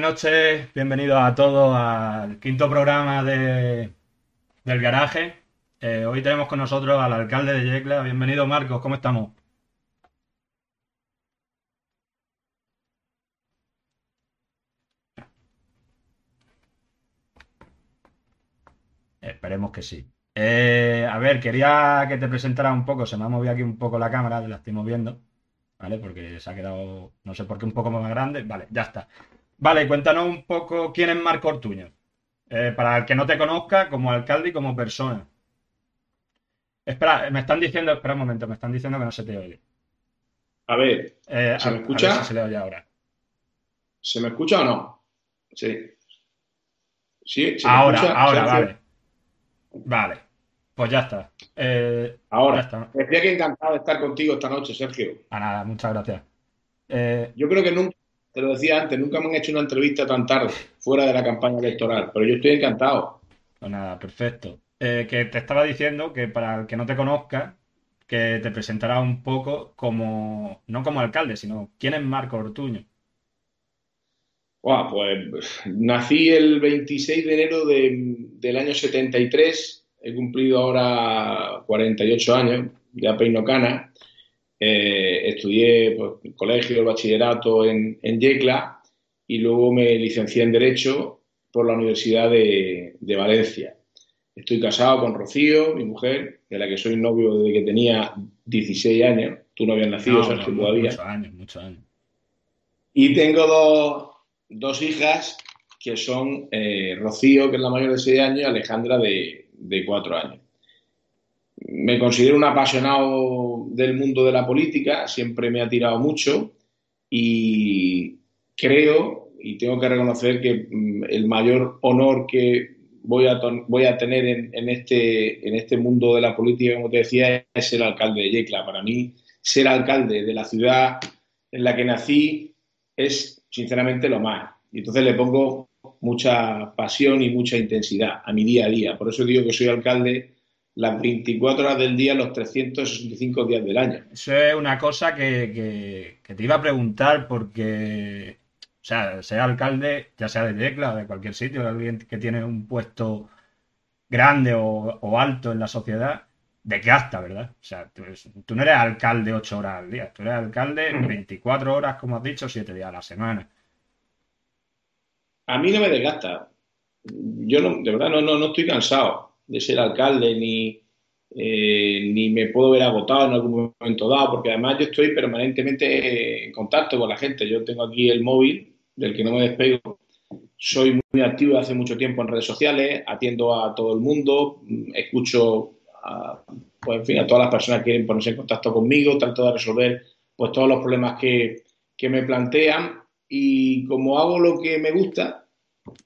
Buenas noches, bienvenidos a todos al quinto programa de, del garaje. Eh, hoy tenemos con nosotros al alcalde de Yecla. Bienvenido Marcos, ¿cómo estamos? Esperemos que sí. Eh, a ver, quería que te presentara un poco, se me ha movido aquí un poco la cámara, la estoy moviendo, ¿vale? Porque se ha quedado, no sé por qué, un poco más grande. Vale, ya está. Vale, cuéntanos un poco quién es Marco Ortuño. Eh, para el que no te conozca, como alcalde y como persona. Espera, me están diciendo, espera un momento, me están diciendo que no se te oye. A ver, Eh, ¿se a- me a ver escucha? si se le oye ahora. ¿Se me escucha o no? Sí. ¿Sí? ¿Se me Ahora, escucha, ahora, vale. Vale, pues ya está. Eh, ya Ahora. está. Decía que encantado de estar contigo esta noche, Sergio. A nada, muchas gracias. Eh, Yo creo que nunca, te lo decía antes, nunca me han hecho una entrevista tan tarde, fuera de la campaña electoral, pero yo estoy encantado. pues nada, perfecto. Eh, que te estaba diciendo que para el que no te conozca, que te presentará un poco como, no como alcalde, sino quién es Marco Ortuño. Buah, pues nací el 26 de enero de- del año 73, he cumplido ahora 48 años, ya peino cana. Eh, estudié pues, el colegio, el bachillerato en, en Yecla y luego me licencié en Derecho por la Universidad de, de Valencia. Estoy casado con Rocío, mi mujer, de la que soy novio desde que tenía 16 años. Tú no habías nacido, No, Sergio, no, todavía. muchos años, muchos años. Y tengo dos, dos hijas que son eh, Rocío, que es la mayor de 6 años, y Alejandra de, de 4 años. Me considero un apasionado del mundo de la política, siempre me ha tirado mucho y creo y tengo que reconocer que mm, el mayor honor que voy a, voy a tener en, en este, en este mundo de la política, como te decía, es ser alcalde de Yecla. Para mí, ser alcalde de la ciudad en la que nací es sinceramente lo más. Y entonces le pongo mucha pasión y mucha intensidad a mi día a día. Por eso digo que soy alcalde las 24 horas del día, los 365 días del año. Eso es una cosa que, que- que te iba a preguntar porque, o sea, ser alcalde, ya sea de Tecla o de cualquier sitio, alguien que tiene un puesto grande o, o alto en la sociedad, ¿de qué hasta, verdad? O sea, tú, no eres alcalde 8 horas al día, tú eres alcalde 24 horas, como has dicho, 7 días a la semana. A mí no me desgasta. Yo no, de verdad no, no, no estoy cansado de ser alcalde ni, eh, ni me puedo ver agotado en algún momento dado, porque además yo estoy permanentemente en contacto con la gente. Yo tengo aquí el móvil del que no me despego. Soy muy activo hace mucho tiempo en redes sociales, atiendo a todo el mundo, escucho a, pues, en fin, a todas las personas que quieren ponerse en contacto conmigo, trato de resolver pues, todos los problemas que, que me plantean y como hago lo que me gusta,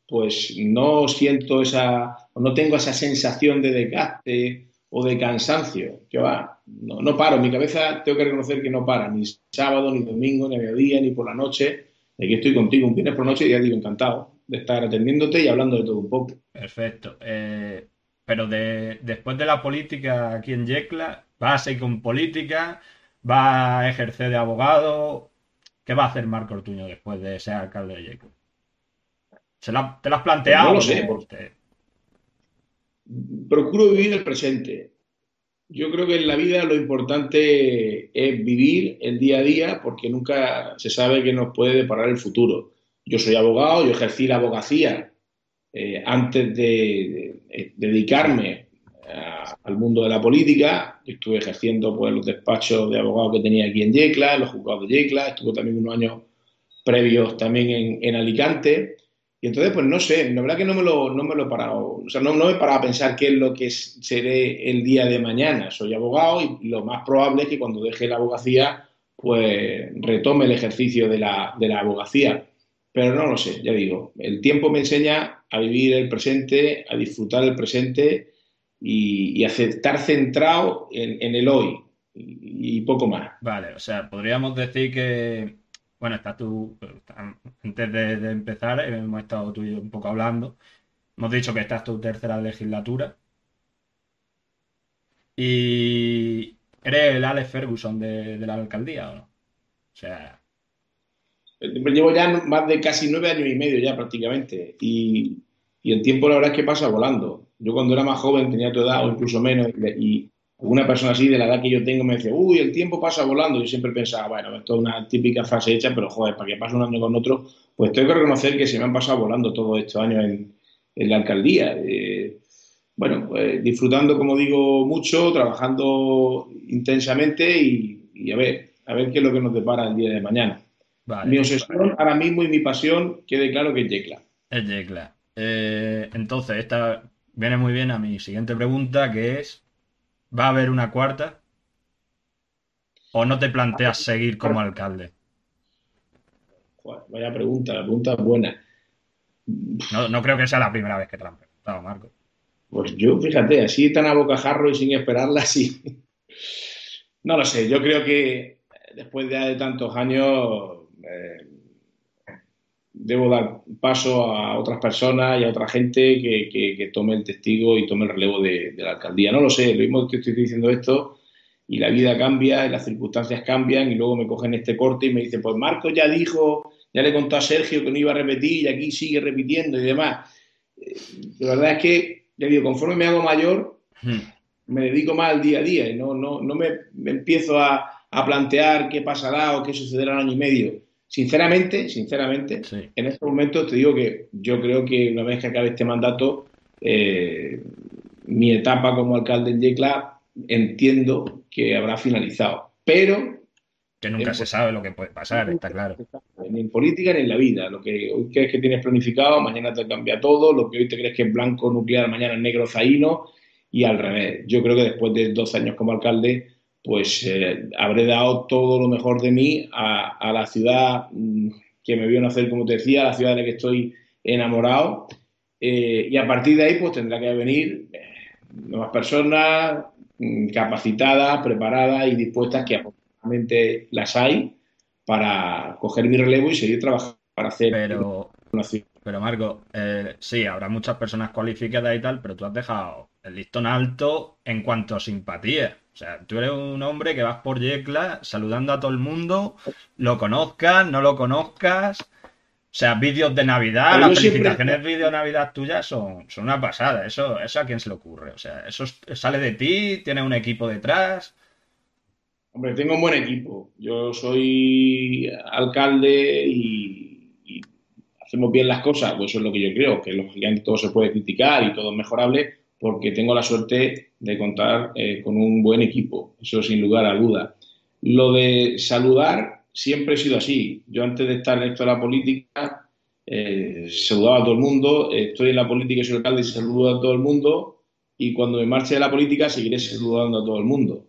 pues no siento esa, o no tengo esa sensación de desgaste o de cansancio. Que va, no, no paro, mi cabeza tengo que reconocer que no para, ni sábado, ni domingo, ni mediodía, ni por la noche. Aquí estoy contigo un viernes por la noche y ya digo, encantado de estar atendiéndote y hablando de todo un poco. Perfecto. Eh, pero de, después de la política aquí en Yecla, ¿vas a seguir con política? ¿Va a ejercer de abogado? ¿Qué va a hacer Marco Ortuño después de ser alcalde de Yecla? ¿Se la- ¿Te lo has Pues planteado? no lo sé, ¿Te- porque te- procuro vivir el presente. Yo creo que en la vida lo importante es vivir el día a día porque nunca se sabe qué nos puede deparar el futuro. Yo soy abogado, yo ejercí la abogacía eh, antes de, de- de dedicarme al mundo de la política. Estuve ejerciendo pues, los despachos de abogados que tenía aquí en Yecla, los juzgados de Yecla, estuve también unos años previos también en, en Alicante. Y entonces, pues no sé, la verdad que no me lo, no me lo he parado, o sea, no, me he parado a pensar qué es lo que seré el día de mañana. Soy abogado y lo más probable es que cuando deje la abogacía, pues retome el ejercicio de la, de la abogacía. Pero no lo sé, ya digo, el tiempo me enseña a vivir el presente, a disfrutar el presente y, y a estar centrado en, en el hoy y poco más. Vale, o sea, podríamos decir que, bueno, estás tú, antes de, empezar, hemos estado tú y yo un poco hablando, hemos dicho que esta es tu tercera legislatura y eres el Alex Ferguson de, de la alcaldía, ¿o no? O sea, Llevo ya más de casi nueve años y medio ya prácticamente. Y, y el tiempo la verdad es que pasa volando. Yo cuando era más joven, tenía tu edad o incluso menos, y una persona así de la edad que yo tengo me decía, uy, el tiempo pasa volando. Yo siempre pensaba, bueno, esto es una típica frase hecha, pero joder, para que pase un año con otro, pues tengo que reconocer que se me han pasado volando todos estos años en, la alcaldía. Eh, bueno, pues disfrutando, como digo, mucho, trabajando intensamente y, a ver, a ver qué es lo que nos depara el día de mañana. mi obsesión ahora mismo y mi pasión, quede claro que es Yecla. Es Yecla. Eh, entonces, esta viene muy bien a mi siguiente pregunta, que es, ¿va a haber una cuarta? ¿O no te planteas seguir como alcalde? vaya pregunta, la pregunta es buena. No, creo que sea la primera vez que te la han preguntado, Marco. Pues yo, fíjate, así tan a bocajarro y sin esperarla, sí. No lo sé, yo creo que después de, tantos años eh, debo dar paso a otras personas y a otra gente que, tome el testigo y tome el relevo de, la alcaldía. No lo sé, lo mismo que estoy diciendo esto y la vida cambia y las circunstancias cambian y luego me cogen este corte y me dicen, pues Marco ya dijo, ya le contó a Sergio que no iba a repetir y aquí sigue repitiendo y demás. Eh, la verdad es que, ya digo, conforme me hago mayor, hmm. me dedico más al día a día y no, no, no me, empiezo a, plantear qué pasará o qué sucederá en año y medio. Sinceramente, sinceramente, en este momento te digo que yo creo que una vez que acabe este mandato, eh, mi etapa como alcalde en Yecla entiendo que habrá finalizado. Pero que nunca se sabe lo que puede pasar, está claro. Ni en política ni en la vida. Lo que hoy crees que tienes planificado, mañana te cambia todo. Lo que hoy te crees que es blanco nuclear, mañana es negro zaino. Y al revés. Yo creo que después de dos años como alcalde, pues eh, habré dado todo lo mejor de mí a, la ciudad mm, que me vio nacer, como te decía, a la ciudad de la que estoy enamorado. Eh, y a partir de ahí, pues tendrá que venir eh, nuevas personas mm, capacitadas, preparadas y dispuestas que las hay para coger mi relevo y seguir trabajando para hacer pero, pero Marco, eh, sí, habrá muchas personas cualificadas y tal, pero tú has dejado el listón alto en cuanto a simpatía. O sea, tú eres un hombre que vas por Yecla saludando a todo el mundo, lo conozcas, no lo conozcas. O sea, vídeos de Navidad, las felicitaciones vídeo de Navidad tuyas son, son una pasada. Eso, eso a quién se le ocurre. O sea, eso sale de ti, tiene un equipo detrás. Hombre, tengo un buen equipo. Yo soy alcalde y, hacemos bien las cosas, pues eso es lo que yo creo, que lógicamente todo se puede criticar y todo es mejorable porque tengo la suerte de contar eh, con un buen equipo, eso sin lugar a duda. Lo de saludar siempre he sido así. Yo antes de estar en esto de la política eh, saludaba a todo el mundo, estoy en la política y soy alcalde y saludo a todo el mundo y cuando me marche de la política seguiré saludando a todo el mundo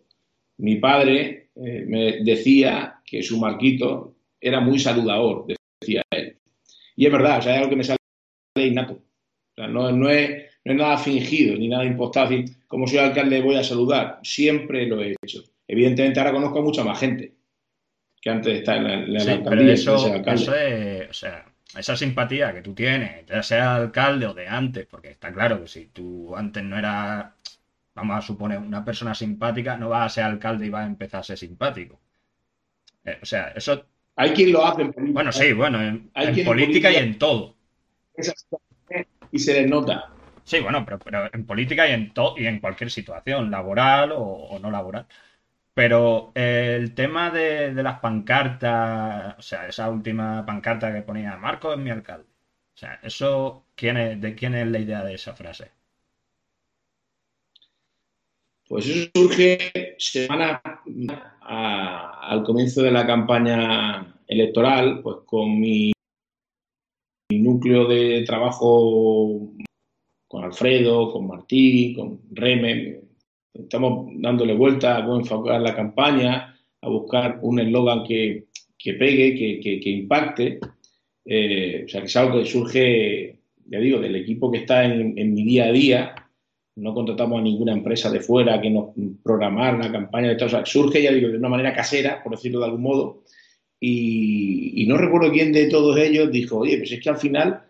mi padre eh, me decía que su Marquito era muy saludador, decía él. Y es verdad, o sea, es algo que me sale innato. O sea, no, no, es, no es nada fingido ni nada impostado. como soy alcalde voy a saludar. Siempre lo he hecho. Evidentemente ahora conozco a mucha más gente que antes de estar en la, alcaldía. eso, eso es, o sea, esa simpatía que tú tienes, ya sea alcalde o de antes, porque está claro que si tú antes no eras vamos a suponer, una persona simpática no va a ser alcalde y va a empezar a ser simpático. Eh, o sea, eso... Hay quien lo hace en política. Bueno, sí, bueno, en, política, y en todo. Y se les nota. Sí, bueno, pero, en política y en, todo y en cualquier situación, laboral o, no laboral. Pero eh, el tema de, las pancartas, o sea, esa última pancarta que ponía Marco es mi alcalde. O sea, eso, ¿quién es, ¿de quién es la idea de esa frase? Pues eso surge semana al comienzo de la campaña electoral, pues con mi, núcleo de trabajo con Alfredo, con Martí, con Reme. Estamos dándole vuelta a enfocar la campaña, a buscar un eslogan que, pegue, que, impacte. Eh, o sea, que es algo que surge, ya digo, del equipo que está en mi día a día no contratamos a ninguna empresa de fuera que nos programara la campaña de todo. surge, ya digo, de una manera casera, por decirlo de algún modo, y, no recuerdo quién de todos ellos dijo, oye, pues es que al final,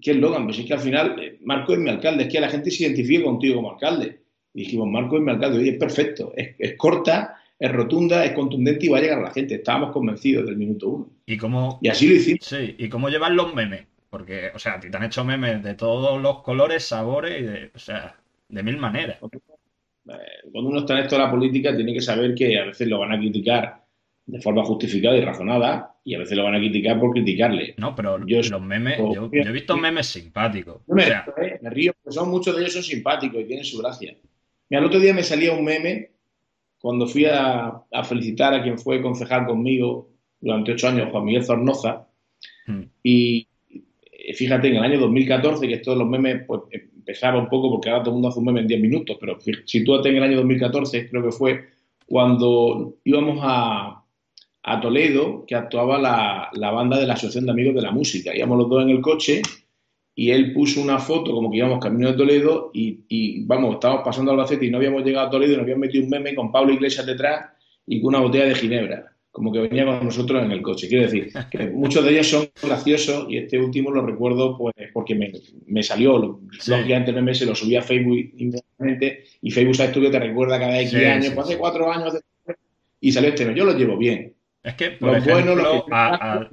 ¿qué es Logan? Pues es que al final Marco es mi alcalde, es que la gente se identifica contigo como alcalde. Y dijimos, Marco es mi alcalde, oye, es perfecto, es, corta, es rotunda, es contundente y va a llegar a la gente. Estábamos convencidos del minuto uno. ¿Y cómo, Y así lo hicimos. sí, ¿y cómo llevan los memes? Porque, o sea, a ti te han hecho memes de todos los colores, sabores y de, o sea, de mil maneras. Cuando uno está en esto de la política, tiene que saber que a veces lo van a criticar de forma justificada y razonada, y a veces lo van a criticar por criticarle. No, pero Yo- los memes, yo, yo he visto memes simpáticos. No O me, sea, río, ¿eh? me río, porque son, muchos de ellos son simpáticos y tienen su gracia. Mira, el otro día me salía un meme cuando fui a, a felicitar a quien fue concejal conmigo durante ocho años, Juan Miguel Zornoza, hmm, y eh, fíjate, en el año 2014, que de los memes pues, empezaba un poco, porque ahora todo el mundo hace un meme en 10 minutos, pero fí- sitúate en el año 2014, creo que fue cuando íbamos a, a Toledo, que actuaba la, la banda de la Asociación de Amigos de la Música. Íbamos los dos en el coche y él puso una foto como que íbamos camino de Toledo y, y, vamos, estábamos pasando Albacete y no habíamos llegado a Toledo y nos habían metido un meme con Pablo Iglesias detrás y con una botella de ginebra, como que venía con nosotros en el coche. Quiero decir, que muchos de ellos son graciosos y este último lo recuerdo pues porque me, me salió, Sí. lógicamente el meme se lo subí a Facebook inmediatamente y Facebook sabes tú que te recuerda cada X Sí, años, sí, pues hace cuatro años hace- y salió este, yo lo llevo bien. Es que, por Los ejemplo, que a-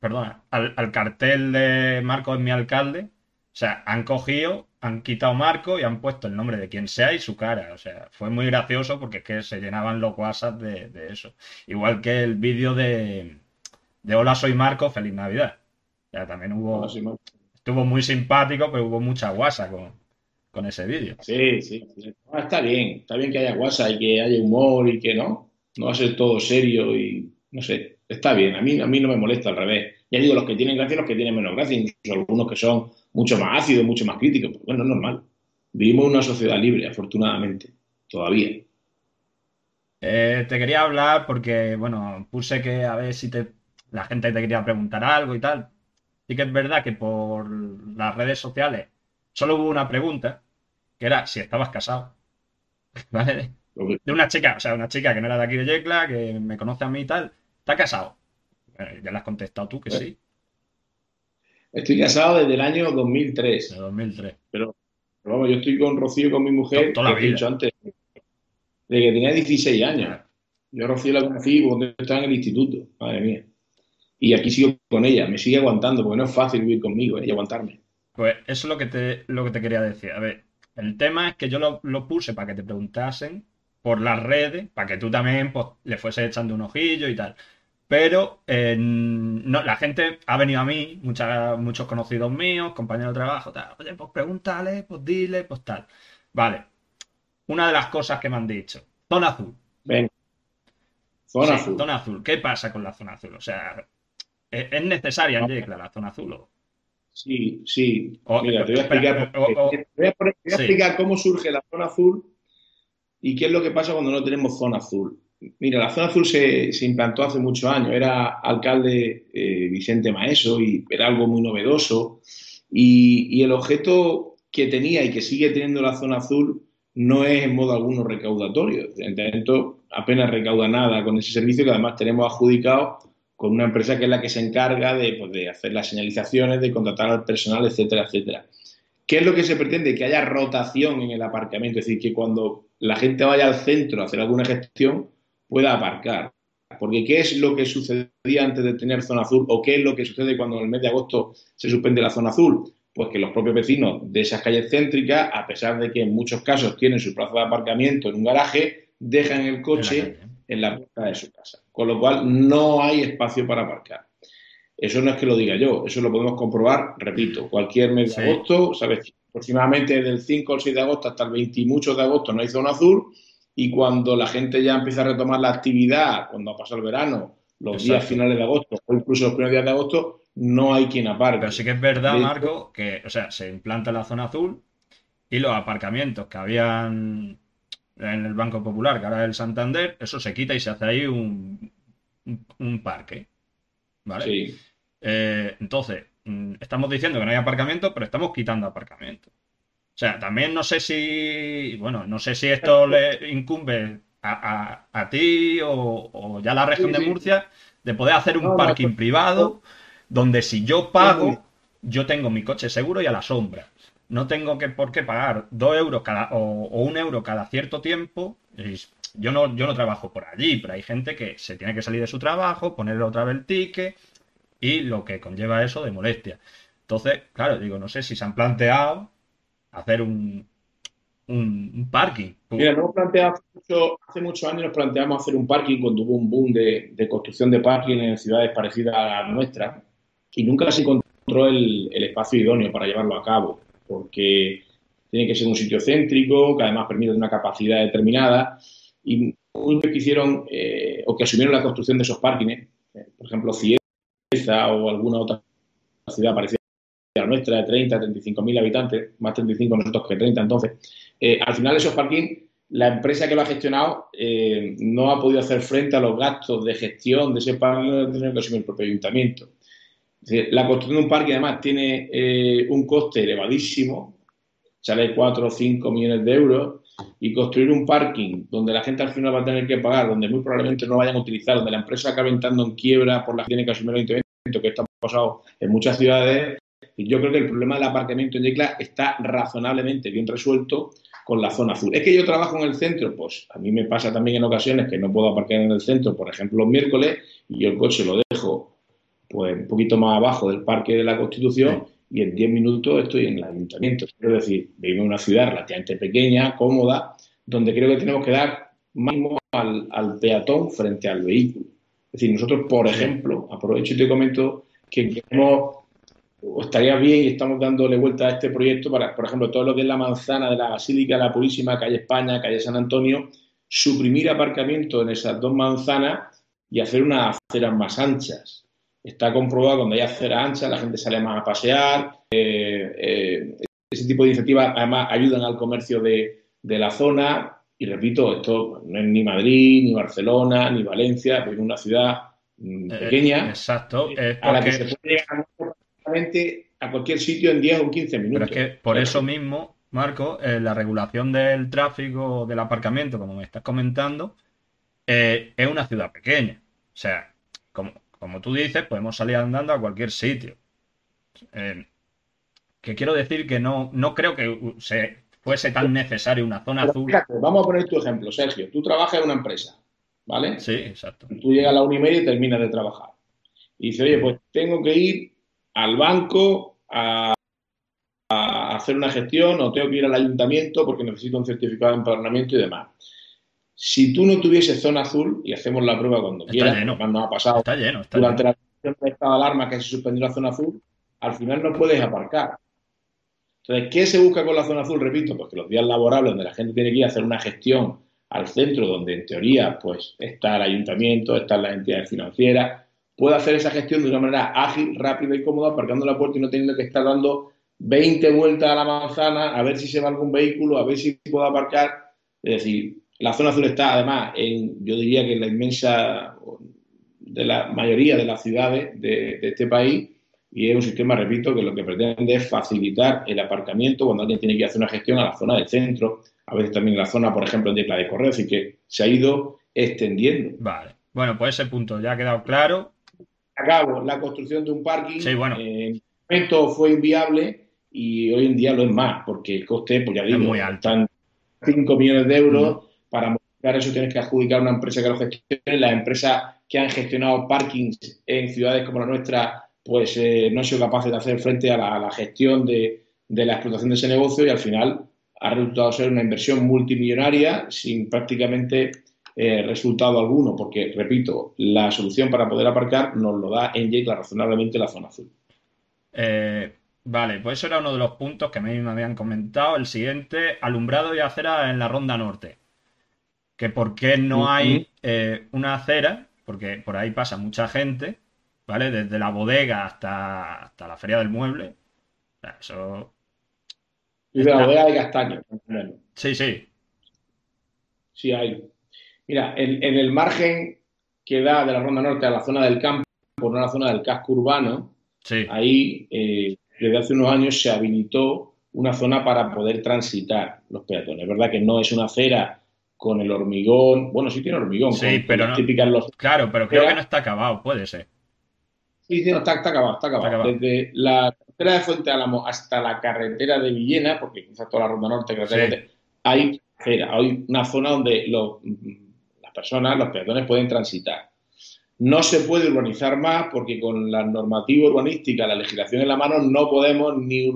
perdona, al, al cartel de Marco es mi alcalde, o sea, han cogido, han quitado Marco y han puesto el nombre de quien sea y su cara. O sea, fue muy gracioso porque es que se llenaban los WhatsApp de, de eso. Igual que el vídeo de, de Hola, soy Marco, feliz Navidad. O sea, también hubo, estuvo muy simpático, pero hubo mucha guasa con, con ese vídeo. Sí, sí, sí. Ah, está bien, está bien que haya WhatsApp y que haya humor y que no, no va a ser todo serio y no sé, está bien, a mí, a mí no me molesta al revés. Ya digo, los que tienen gracia y los que tienen menos gracia, incluso algunos que son mucho más ácidos, mucho más críticos, pues bueno, es normal. Vivimos en una sociedad libre, afortunadamente, todavía. Eh, te quería hablar porque, bueno, puse que a ver si te, la gente te quería preguntar algo y tal. Sí que es verdad que por las redes sociales solo hubo una pregunta, que era si estabas casado. ¿Vale? De una chica, o sea, una chica que no era de aquí de Yecla, que me conoce a mí y tal. ¿Está casado? Eh, ya le has contestado tú que sí, Estoy casado desde el año 2003, de 2003. pero, pero vamos, yo estoy con Rocío, con mi mujer, Toda la vida. dicho antes, de que tenía 16 años. Yo a Rocío la conocí cuando estaba en el instituto, madre mía. Y aquí sigo con ella, me sigue aguantando, porque no es fácil vivir conmigo ¿eh? y aguantarme. Pues eso es lo que te, lo que te quería decir. A ver, el tema es que yo lo, lo puse para que te preguntasen por las redes, para que tú también pues, le fuese echando un ojillo y tal. Pero eh, no, la gente ha venido a mí, mucha- muchos conocidos míos, compañeros de trabajo, tal. Oye, pues pregúntale, pues dile, pues tal. Vale. Una de las cosas que me han dicho. Zona azul. Ven, zona Sí, azul. zona azul. ¿Qué pasa con la zona azul? O sea, ¿es, es necesaria en Yecla la zona azul? o- Sí, sí. O- Mira, te voy a explicar, por o- o- qué. Te voy a poner- te voy a Sí. explicar cómo surge la zona azul y qué es lo que pasa cuando no tenemos zona azul. Mira, la zona azul se, implantó hace muchos años. Era alcalde eh, Vicente Maeso y era algo muy novedoso. Y, el objeto que tenía y que sigue teniendo la zona azul no es en modo alguno recaudatorio. Ayuntamiento apenas recauda nada con ese servicio que además tenemos adjudicado con una empresa que es la que se encarga de, pues, de hacer las señalizaciones, de contratar al personal, etcétera, etcétera. ¿Qué es lo que se pretende? Que haya rotación en el aparcamiento, es decir, que cuando la gente vaya al centro a hacer alguna gestión pueda aparcar. Porque ¿qué es lo que sucedía antes de tener zona azul o qué es lo que sucede cuando en el mes de agosto se suspende la zona azul? Pues que los propios vecinos de esas calles céntricas, a pesar de que en muchos casos tienen su plaza de aparcamiento en un garaje, dejan el coche en la puerta de su casa. Con lo cual no hay espacio para aparcar. Eso no es que lo diga yo, eso lo podemos comprobar, repito, cualquier mes de Sí. agosto, ¿sabes? Aproximadamente del 5 al 6 de agosto hasta el 20 y muchos de agosto no hay zona azul y cuando la gente ya empieza a retomar la actividad, cuando ha pasado el verano, los días finales de agosto o incluso los primeros días de agosto, no hay quien aparque. Pero sí que es verdad, Marco, que, o sea, se implanta la zona azul y los aparcamientos que habían en el Banco Popular, que ahora es el Santander, eso se quita y se hace ahí un, un, un parque. ¿Vale? Sí. Eh, entonces, mm, estamos diciendo que no hay aparcamiento, pero estamos quitando aparcamiento. O sea, también no sé si, bueno, no sé si esto le incumbe a, a- a ti o, o ya a la región Sí, de. Murcia de poder hacer un No, parking esto- privado donde si yo pago, yo tengo mi coche seguro y a la sombra. No tengo que por qué pagar dos euros cada o, o un euro cada cierto tiempo. Y yo no, yo no trabajo por allí, pero hay gente que se tiene que salir de su trabajo, ponerle otra vez el ticket y lo que conlleva eso de molestia. Entonces, claro, digo, no sé si se han planteado hacer un, un, parking. Mira, no planteado hace muchos años nos planteamos hacer un parking cuando hubo un boom de, construcción de parking en ciudades parecidas a la nuestra y nunca se encontró el, espacio idóneo para llevarlo a cabo, porque tiene que ser un sitio céntrico, que además permite una capacidad determinada y muchos que hicieron eh, o que asumieron la construcción de esos parkings, eh, por ejemplo, Cieza o alguna otra ciudad parecida nuestra, de 30, 35 mil habitantes, más 35 nosotros que 30 entonces, eh, al final esos parkings, la empresa que lo ha gestionado eh, no ha podido hacer frente a los gastos de gestión de ese parking, que el propio ayuntamiento. la construcción de un parque además tiene eh, un coste elevadísimo, sale 4 o 5 millones de euros, y construir un parking donde la gente al final va a tener que pagar, donde muy probablemente no vayan a utilizar, donde la empresa acabe entrando en quiebra por la que tiene que asumir el ayuntamiento, que está pasado en muchas ciudades, yo creo que el problema del aparcamiento en Yecla está razonablemente bien resuelto con la zona azul. ¿Es que yo trabajo en el centro? Pues a mí me pasa también en ocasiones que no puedo aparcar en el centro, por ejemplo, los miércoles, y yo el coche lo dejo pues un poquito más abajo del Parque de la Constitución y en 10 minutos estoy en el ayuntamiento. Es decir, vivimos en una ciudad relativamente pequeña, cómoda, donde creo que tenemos que dar más al, al peatón frente al vehículo. Es decir, nosotros, por ejemplo, aprovecho y te comento que queremos estaría bien y estamos dándole vuelta a este proyecto para, por ejemplo, todo lo que es la manzana de la Basílica, la Purísima, calle España, calle San Antonio, suprimir aparcamiento en esas dos manzanas y hacer unas aceras más anchas. Está comprobado cuando hay aceras anchas, la gente sale más a pasear. Eh, eh, ese tipo de iniciativas además ayudan al comercio de, la zona. Y repito, esto no es ni Madrid, ni Barcelona, ni Valencia, es una ciudad mm, eh, pequeña. exacto. a la que se puede llegar a cualquier sitio en 10 o 15 minutos. Pero es que por eso mismo, Marco, eh, la regulación del tráfico, del aparcamiento, como me estás comentando, eh, es una ciudad pequeña. O sea, como, como, tú dices, podemos salir andando a cualquier sitio. Eh, que quiero decir que no, no creo que se fuese tan necesario una zona azul. vamos a poner tu ejemplo, Sergio. Tú trabajas en una empresa, ¿vale? Sí, exacto. Tú llegas a la una y media y terminas de trabajar. Y dices, oye, pues tengo que ir al banco a, hacer una gestión o tengo que ir al ayuntamiento porque necesito un certificado de empadronamiento y demás. Si tú no tuvieses zona azul, y hacemos la prueba cuando quieras, cuando ha pasado está lleno, durante la de estado de alarma que se suspendió la zona azul, al final no puedes aparcar. Entonces, ¿qué se busca con la zona azul? Repito, pues que los días laborables donde la gente tiene que ir a hacer una gestión al centro, donde en teoría pues está el ayuntamiento, están las entidades financieras, puede hacer esa gestión de una manera ágil, rápida y cómoda, aparcando la puerta y no teniendo que estar dando 20 vueltas a la manzana a ver si se va algún vehículo, a ver si puedo aparcar. Es decir, la zona azul está además en, yo diría que en la inmensa, de la mayoría de las ciudades de, este país y es un sistema, repito, que lo que pretende es facilitar el aparcamiento cuando alguien tiene que hacer una gestión a la zona del centro, a veces también en la zona, por ejemplo, de la de correo, así que se ha ido extendiendo. Vale. Bueno, pues ese punto ya ha quedado claro a cabo la construcción de un parking. Sí, bueno. Eh, momento fue inviable y hoy en día lo es más, porque el coste, pues ya digo, muy alto. están 5 millones de euros. Para modificar eso tienes que adjudicar a una empresa que lo gestione. Las empresas que han gestionado parkings en ciudades como la nuestra, pues eh, no han sido capaces de hacer frente a la, gestión de, de, la explotación de ese negocio y al final ha resultado ser una inversión multimillonaria sin prácticamente eh, resultado alguno, porque, repito, la solución para poder aparcar nos lo da en razonablemente la zona azul. Eh, vale, pues eso era uno de los puntos que me habían comentado. El siguiente, alumbrado y acera en la ronda norte. Que por qué no hay eh, una acera, porque por ahí pasa mucha gente, ¿vale? Desde la bodega hasta, hasta la feria del mueble. eso. Y de la bodega de castaño. Sí, sí. Sí hay. Mira, en, el margen que da de la Ronda Norte a la zona del campo, por no la zona del casco urbano, ahí eh, desde hace unos años se habilitó una zona para poder transitar los peatones. Es verdad que no es una acera con el hormigón, bueno, sí tiene hormigón, sí, pero no, los... Claro, pero creo que no está acabado, puede ser. Sí, sí, no, está, acabado, está acabado. Desde la carretera de Fuente Álamo hasta la carretera de Villena, porque quizás toda la Ronda Norte, hay acera, hay una zona donde los personas, los peatones pueden transitar. No se puede urbanizar más porque con la normativa urbanística, la legislación en la mano, no podemos ni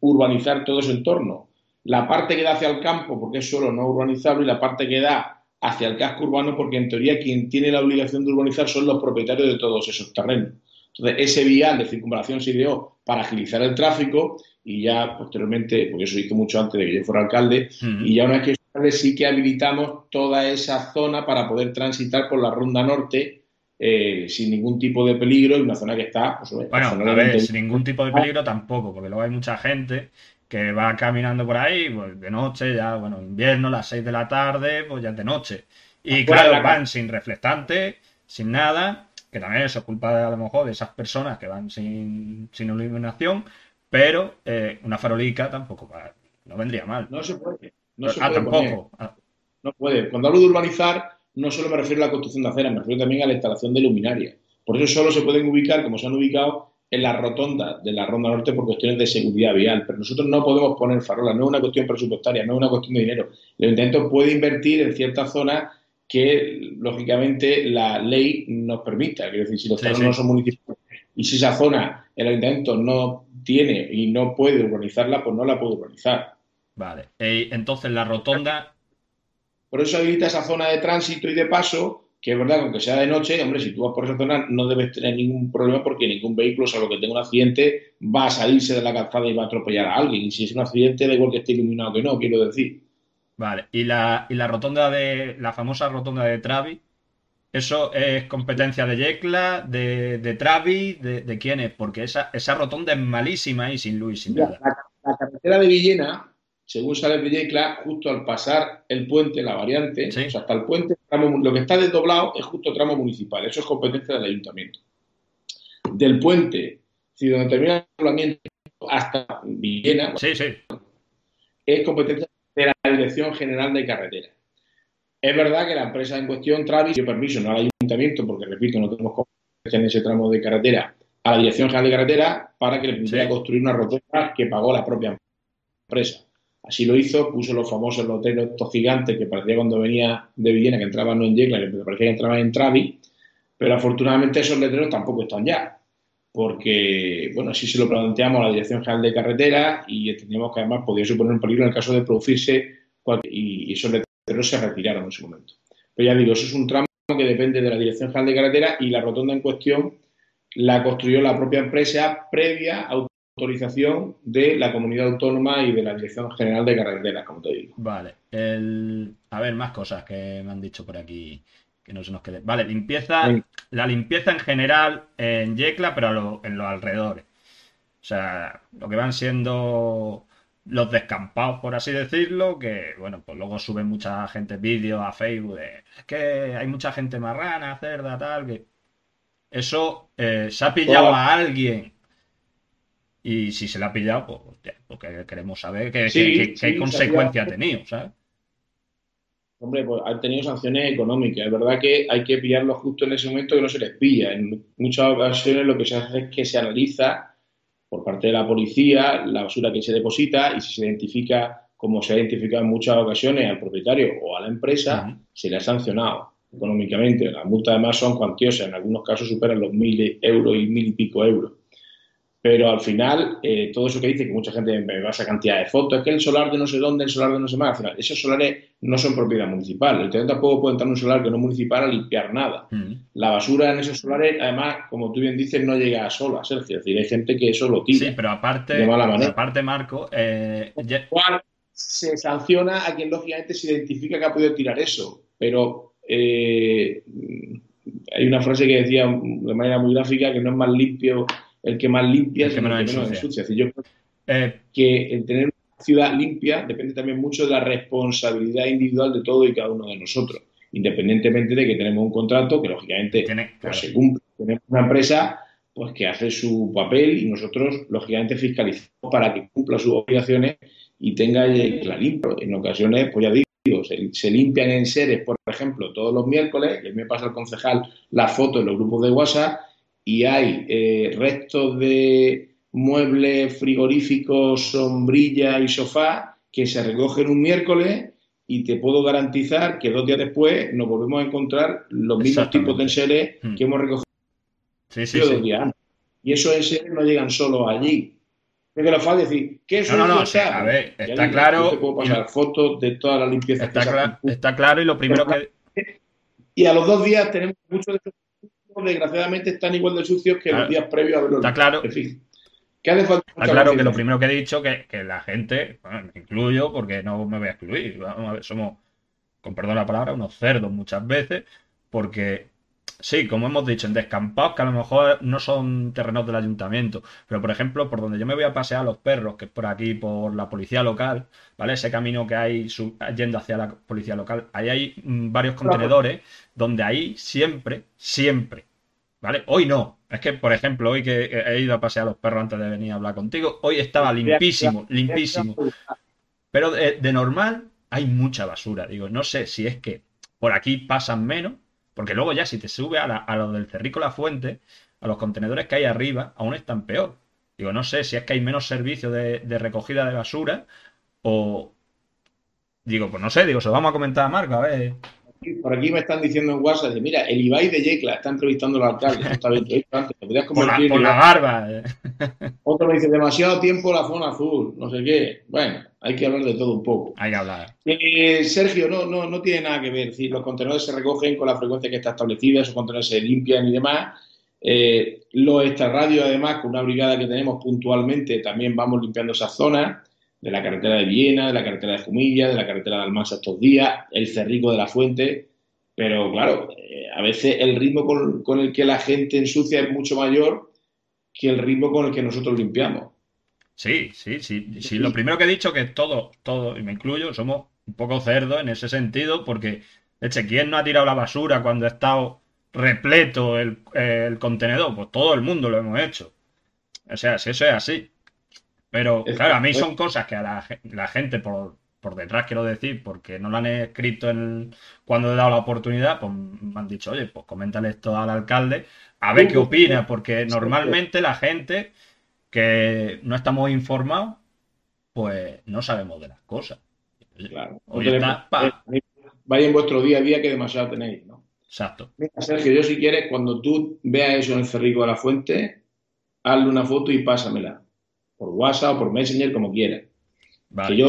urbanizar todo ese entorno. La parte que da hacia el campo, porque es solo no urbanizable, y la parte que da hacia el casco urbano, porque en teoría quien tiene la obligación de urbanizar son los propietarios de todos esos terrenos. Entonces, ese vial de circunvalación se ideó para agilizar el tráfico y ya posteriormente, porque eso hizo mucho antes de que yo fuera alcalde, y ya una vez que sí que habilitamos toda esa zona para poder transitar por la ronda norte eh, sin ningún tipo de peligro y una zona que está... Pues, bueno, a ver, sin ningún tipo de peligro tampoco, porque luego hay mucha gente que va caminando por ahí, pues de noche, ya, bueno, invierno, las 6 de la tarde, pues ya es de noche. Y claro, van sin reflectante, sin nada, que también eso es culpa a lo mejor de esas personas que van sin, sin iluminación, pero eh, una farolica tampoco no vendría mal. No se puede. No se ah, tampoco. Ah. No puede. Cuando hablo de urbanizar, no solo me refiero a la construcción de aceras, me refiero también a la instalación de luminaria. Por eso solo se pueden ubicar, como se han ubicado, en la rotonda de la Ronda Norte por cuestiones de seguridad vial. Pero nosotros no podemos poner farolas, no es una cuestión presupuestaria, no es una cuestión de dinero. El intento puede invertir en ciertas zonas que, lógicamente, la ley nos permita. Quiero decir, si los terrenos no son municipales y si esa zona el ayuntamiento no tiene y no puede urbanizarla, pues no la puede urbanizar. Vale. entonces la rotonda. Por eso habilita esa zona de tránsito y de paso, que es verdad, aunque sea de noche, hombre, si tú vas por esa zona no debes tener ningún problema porque ningún vehículo, salvo que tenga un accidente, va a salirse de la calzada y va a atropellar a alguien. Y si es un accidente, da igual que esté iluminado que no, quiero decir. Vale. ¿Y la, y la rotonda de. la famosa rotonda de Travi? ¿Eso es competencia de Yecla, de, de Travi, de, quién es? Porque esa, esa rotonda es malísima y sin luz y sin nada. La, carretera de Villena, según sale de Yecla, justo al pasar el puente, la variante, o sea, hasta el puente, lo que está desdoblado es justo tramo municipal. Eso es competencia del ayuntamiento. Del puente, si donde termina el poblamiento hasta Villena, es competencia de la Dirección General de Carretera. Es verdad que la empresa en cuestión, Travis, dio permiso no al ayuntamiento, porque repito, no tenemos competencia en ese tramo de carretera, a la Dirección General de Carretera para que le pudiera construir una rotonda que pagó la propia empresa. Así lo hizo, puso los famosos letreros estos gigantes que parecía cuando venía de Villena que entraban no en Yecla, que parecía que entraban en Travis, pero afortunadamente esos letreros tampoco están ya, porque, bueno, así se lo planteamos a la Dirección General de Carretera y entendíamos que además podía suponer un peligro en el caso de producirse y esos letreros se retiraron en su momento. Pero ya digo, eso es un tramo que depende de la Dirección General de Carretera y la rotonda en cuestión la construyó la propia empresa previa autorización de la comunidad autónoma y de la Dirección General de Carreteras, como te digo. Vale. A ver, más cosas que me han dicho por aquí que no se nos quede. Vale, limpieza, la limpieza en general en Yecla, pero en los alrededores. O sea, lo que van siendo los descampados, por así decirlo, que bueno, pues luego suben mucha gente vídeos a Facebook de es que hay mucha gente marrana, cerda, tal, que eso eh, se ha pillado a alguien y si se le ha pillado, pues porque queremos saber qué, qué, consecuencia ha tenido, ¿sabes? Hombre, pues han tenido sanciones económicas. Es verdad que hay que pillarlo justo en ese momento que no se les pilla. En muchas ocasiones lo que se hace es que se analiza por parte de la policía la basura que se deposita y si se identifica, como se ha identificado en muchas ocasiones, al propietario o a la empresa, se le ha sancionado económicamente. Las multas además son cuantiosas, en algunos casos superan los mil euros y mil y pico euros. Pero al final, eh, todo eso que dice, que mucha gente me va a esa cantidad de fotos, es que el solar de no sé dónde, el solar de no sé más, al final, esos solares no son propiedad municipal. El terreno tampoco puede entrar en un solar que no es municipal a limpiar nada. La basura en esos solares, además, como tú bien dices, no llega sola, Sergio. Es decir, hay gente que eso lo tira. Sí, pero aparte, aparte Marco, eh, se sanciona a quien lógicamente se identifica que ha podido tirar eso. Pero eh, hay una frase que decía de manera muy gráfica que no es más limpio el que más limpia es el que menos ensucia. yo creo eh, que el tener una ciudad limpia depende también mucho de la responsabilidad individual de todo y cada uno de nosotros, independientemente de que tenemos un contrato que lógicamente pues, se cumple. Tenemos una empresa pues que hace su papel y nosotros lógicamente fiscalizamos para que cumpla sus obligaciones y tenga la limpia. En ocasiones, pues ya digo, se, se, limpian en seres, por ejemplo, todos los miércoles, y me pasa al concejal la foto en los grupos de WhatsApp y hay eh, restos de muebles frigoríficos, sombrilla y sofá que se recogen un miércoles y te puedo garantizar que dos días después nos volvemos a encontrar los mismos tipos de enseres hmm. que hemos recogido sí, sí, dos días antes. Y esos enseres no llegan solo allí. Es que lo fácil decir, ¿qué es no, no, no, está? A ver, está claro. Te puedo pasar fotos de toda la limpieza está, está claro y lo primero que. Y a los dos días tenemos muchos de estos desgraciadamente están igual de sucios que los días previos a verlo. Está claro. ¿Qué hace falta? Está claro que lo primero que he dicho que, que la gente, bueno, me incluyo porque no me voy a excluir. Vamos a ver, somos, con perdón la palabra, unos cerdos muchas veces, porque Sí, como hemos dicho, en descampados que a lo mejor no son terrenos del ayuntamiento, pero por ejemplo, por donde yo me voy a pasear a los perros, que es por aquí, por la policía local, ¿vale? Ese camino que hay yendo hacia la policía local, ahí hay mm, varios contenedores donde ahí siempre, siempre, ¿vale? Hoy no. Es que, por ejemplo, hoy que he ido a pasear a los perros antes de venir a hablar contigo, hoy estaba limpísimo, limpísimo. Pero de normal hay mucha basura. Digo, no sé si es que por aquí pasan menos porque luego ya si te sube a, a lo del Cerrico La Fuente, a los contenedores que hay arriba, aún están peor. Digo, no sé si es que hay menos servicio de, recogida de basura o... Digo, pues no sé, digo, se lo vamos a comentar a Marco, a ver. Por aquí me están diciendo en WhatsApp, mira, el Ibai de Yecla está entrevistando al alcalde. Está por, la, por la barba. Eh. Otro me dice, demasiado tiempo la zona azul, no sé qué. Bueno, hay que hablar de todo un poco. Hay que hablar. Eh, Sergio, no, no, no tiene nada que ver. Los contenedores se recogen con la frecuencia que está establecida, esos contenedores se limpian y demás. Eh, los extrarradios, además, con una brigada que tenemos puntualmente, también vamos limpiando esas zonas de la carretera de Viena, de la carretera de Jumilla, de la carretera de Almansa estos días, el Cerrico de la Fuente. Pero claro, eh, a veces el ritmo con, el que la gente ensucia es mucho mayor que el ritmo con el que nosotros limpiamos. Sí, sí, sí, sí. Lo primero que he dicho que todo, todo, y me incluyo, somos un poco cerdos en ese sentido, porque, eche, ¿quién no ha tirado la basura cuando ha estado repleto el, contenedor? Pues todo el mundo lo hemos hecho. O sea, si eso es así. Pero, claro, a mí son cosas que a la, gente por, por, detrás, quiero decir, porque no lo han escrito en, cuando he dado la oportunidad, pues me han dicho, oye, pues coméntale esto al alcalde, a ver qué opina, porque normalmente la gente que no estamos informados, pues no sabemos de las cosas. Claro. vaya en vuestro día a día que demasiado tenéis, ¿no? Exacto. Mira, Sergio, yo si quieres, cuando tú veas eso en el Cerrico de la Fuente, hazle una foto y pásamela. Por WhatsApp o por Messenger, como quieras. Que yo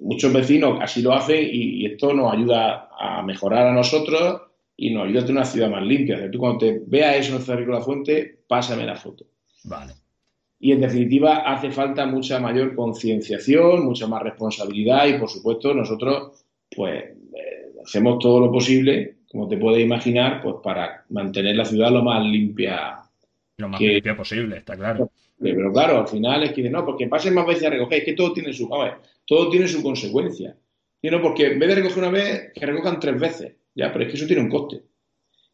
muchos vecinos así lo hacen y, esto nos ayuda a mejorar a nosotros y nos ayuda a tener una ciudad más limpia. tú cuando te veas eso en el Cerrico de la Fuente, pásame la foto. Vale y en definitiva hace falta mucha mayor concienciación, mucha más responsabilidad y por supuesto nosotros pues eh, hacemos todo lo posible, como te puedes imaginar, pues para mantener la ciudad lo más limpia. Lo más limpia posible, está claro. Pero claro, al final es que no, porque pasen más veces a recoger, es que todo tiene su, a ver, todo tiene su consecuencia. Y no, porque en vez de recoger una vez, que recojan tres veces. Ya, pero es que eso tiene un coste.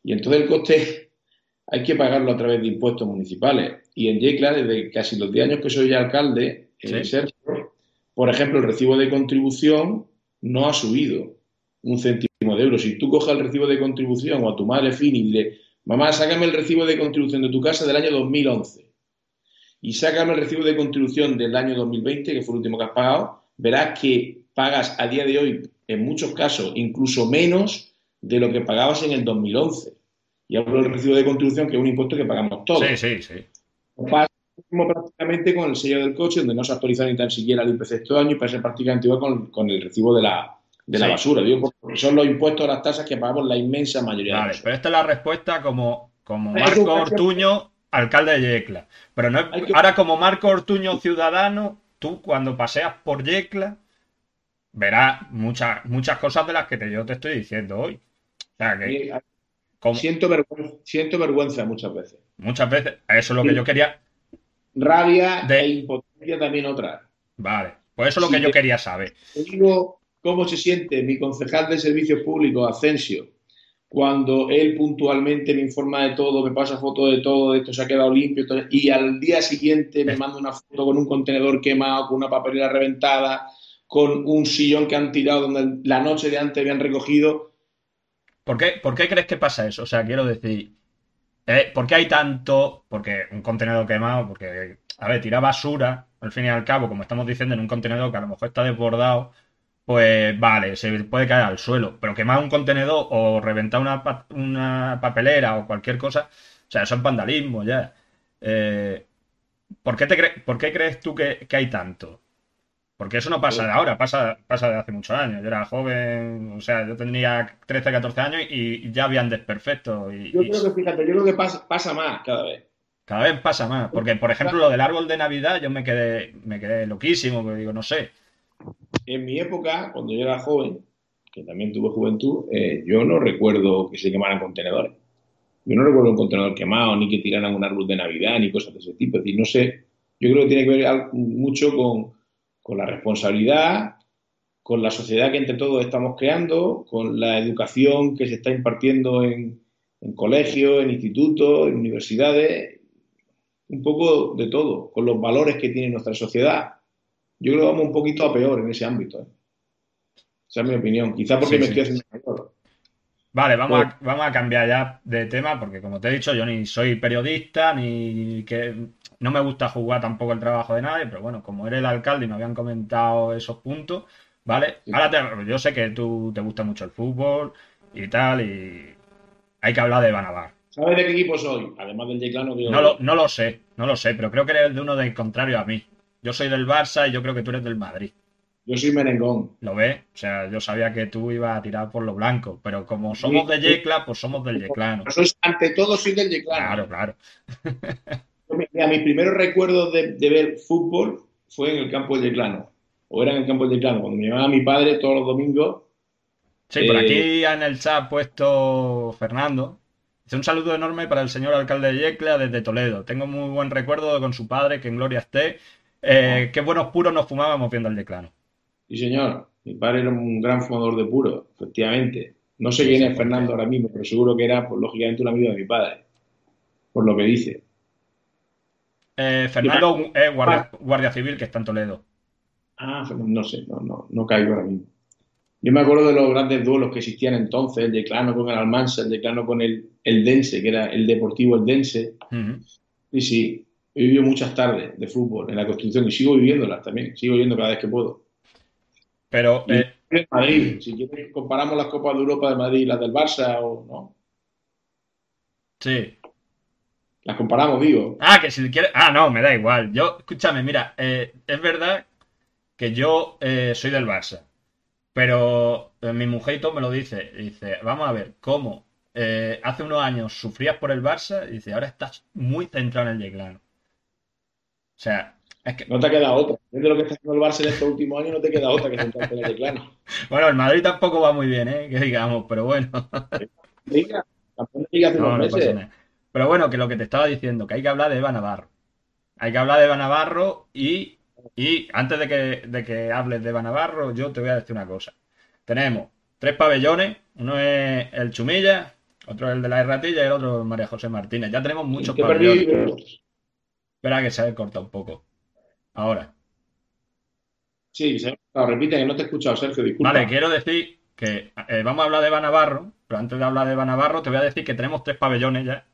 Y entonces el coste hay que pagarlo a través de impuestos municipales. Y en Yecla, desde casi los 10 años que soy alcalde, en Sergio, por ejemplo, el recibo de contribución no ha subido un céntimo de euro. Si tú coges el recibo de contribución o a tu madre Fini y dile, mamá, sácame el recibo de contribución de tu casa del año 2011 y sácame el recibo de contribución del año 2020, que fue el último que has pagado, verás que pagas a día de hoy, en muchos casos, incluso menos de lo que pagabas en el 2011. Y hablo del recibo de contribución, que es un impuesto que pagamos todos. Sí, sí, sí. Pasa prácticamente con el sello del coche, donde no se actualiza ni tan siquiera el IPC este año y pasa prácticamente igual con, el recibo de la, de la basura. Digo, porque son los impuestos las tasas que pagamos la inmensa mayoría vale, pero esta es la respuesta como, como Marco Ortuño, alcalde de Yecla. Pero no, ahora como Marco Ortuño, ciudadano, tú cuando paseas por Yecla verás muchas, muchas cosas de las que te, yo te estoy diciendo hoy. siento, vergüenza, siento vergüenza muchas veces. Muchas veces, eso es lo que yo quería. Rabia de... e impotencia también otra. Vale, pues eso es lo que yo quería saber. Te digo cómo se siente mi concejal de servicios públicos, Asensio, cuando él puntualmente me informa de todo, me pasa fotos de todo, de esto se ha quedado limpio, y al día siguiente me manda una foto con un contenedor quemado, con una papelera reventada, con un sillón que han tirado donde la noche de antes habían recogido. ¿Por qué, ¿Por qué crees que pasa eso? O sea, quiero decir, eh, ¿Por qué hay tanto? Porque un contenedor quemado, porque, a ver, tira basura, al fin y al cabo, como estamos diciendo, en un contenedor que a lo mejor está desbordado, pues vale, se puede caer al suelo, pero quemar un contenedor o reventar una, una papelera o cualquier cosa, o sea, eso es vandalismo ya. Eh, ¿por, qué te ¿Por qué crees tú que, hay tanto? Porque eso no pasa de ahora, pasa, pasa de hace muchos años. Yo era joven, o sea, yo tenía 13, 14 años y ya habían desperfectos. Y, yo creo que, fíjate, yo creo que pasa, pasa más cada vez. Cada vez pasa más. Porque, por ejemplo, lo del árbol de Navidad, yo me quedé, me quedé loquísimo, porque digo, no sé en mi época, cuando yo era joven, que también tuve juventud, eh, yo no recuerdo que se quemaran contenedores. Yo no recuerdo un contenedor quemado, ni que tiraran un árbol de Navidad, ni cosas de ese tipo. Es decir, no sé, yo creo que tiene que ver mucho con, la responsabilidad, con la sociedad que entre todos estamos creando, con la educación que se está impartiendo en, en colegios, en institutos, en universidades, un poco de todo, con los valores que tiene nuestra sociedad yo creo que vamos un poquito a peor en ese ámbito. ¿eh? Esa es mi opinión. Quizá porque me estoy haciendo mayor. Vale, vamos, a, vamos a cambiar ya de tema porque como te he dicho, yo ni soy periodista, ni que no me gusta jugar tampoco el trabajo de nadie, pero bueno, como eres el alcalde y me habían comentado esos puntos, ¿vale? Ahora yo sé que tú te gusta mucho el fútbol y tal, y hay que hablar de Banabar. ¿Sabes de qué equipo soy? Además del Yeclano que No lo, no lo sé, no lo sé, pero creo que eres de uno del contrario a mí. Yo soy del Barça y yo creo que tú eres del Madrid. Yo soy merengón. ¿Lo ves? O sea, yo sabía que tú ibas a tirar por lo blanco, pero como somos de Yecla, pues somos del Yeclano. ante todo soy del Yeclano. Claro, claro. Mira, mis primeros recuerdos de, ver fútbol fue en el campo del Yeclano. O era en el campo del Yeclano, cuando me llamaba mi padre todos los domingos. Sí, por aquí eh, en el chat ha puesto Fernando. Dice un saludo enorme para el señor alcalde de Yecla desde Toledo. Tengo muy buen recuerdo con su padre, que en gloria esté, eh, qué buenos puros nos fumábamos viendo el declano. Sí, señor. Mi padre era un gran fumador de puros, efectivamente. No sé quién es Fernando ahora mismo, pero seguro que era, pues, lógicamente, un amigo de mi padre, por lo que dice. Eh, Fernando es guardia, civil que está en Toledo. Ah, no sé, no, no, no caigo ahora mismo. Yo me acuerdo de los grandes duelos que existían entonces, el declano con el Almansa, el declano con el, el Dense, que era el Deportivo El Dense. Y sí, He vivido muchas tardes de fútbol en la construcción y sigo viviéndolas también, sigo yendo cada vez que puedo. Pero. Eh, Madrid, si quieres, comparamos las Copas de Europa de Madrid y las del Barça o no. Sí. Las comparamos, digo. Ah, que si quieres. Ah, no, me da igual. Yo, escúchame, mira, eh, es verdad que yo eh, soy del Barça. Pero mi mujer me lo dice. Dice, vamos a ver, ¿cómo? hace unos años sufrías por el Barça y dice, ahora estás muy centrado en el Yeclano. O sea, es que... No te ha quedado otra. Desde lo que está haciendo el Barça en estos útimos años, no te queda otra que sentarte en el declano. bueno, el Madrid tampoco va muy bien, ¿eh? Que digamos, pero bueno. Pero bueno, que lo que te estaba diciendo, que hay que hablar de Eva Navarro. Hay que hablar de Eva Navarro y, y antes de que, de que hables de Eva Navarro, yo te voy a decir una cosa. Tenemos tres pabellones, uno es el Chumilla, otro es el de la Erratilla y el otro es María José Martínez. Ya tenemos muchos pabellones. Espera que se haya cortado un poco. Ahora. Sí, se repite que no te he escuchado, Sergio, disculpa. Vale, quiero decir que eh, vamos a hablar de Banavarro, pero antes de hablar de Banavarro te voy a decir que tenemos tres pabellones ya,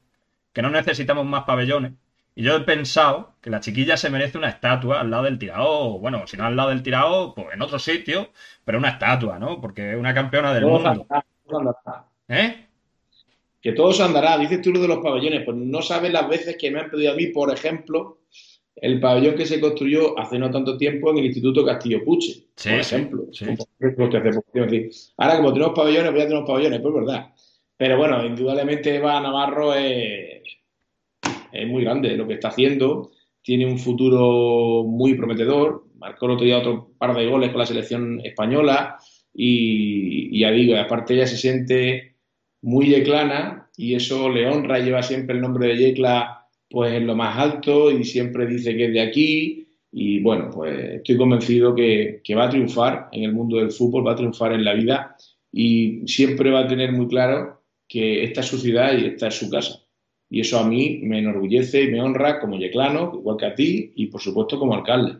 que no necesitamos más pabellones. Y yo he pensado que la chiquilla se merece una estatua al lado del tirao, bueno, si no al lado del tirao, pues en otro sitio, pero una estatua, ¿no? Porque es una campeona del mundo. ¿Eh? Que todo se andará. Dices tú lo de los pabellones, pues no sabes las veces que me han pedido a mí, por ejemplo, el pabellón que se construyó hace no tanto tiempo en el Instituto Castillo Puche, por ejemplo. Ahora, como tenemos pabellones, pues ya tenemos pabellones, pues verdad. Pero bueno, indudablemente Eva Navarro es, es muy grande lo que está haciendo. Tiene un futuro muy prometedor. Marcó el otro día otro par de goles con la selección española. Y, y ya digo, aparte ella se siente muy yeclana y eso le honra, lleva siempre el nombre de Yecla pues en lo más alto y siempre dice que es de aquí y bueno, pues estoy convencido que, va a triunfar en el mundo del fútbol, va a triunfar en la vida y siempre va a tener muy claro que esta es su ciudad y esta es su casa. Y eso a mí me enorgullece y me honra como yeclano, igual que a ti y por supuesto como alcalde.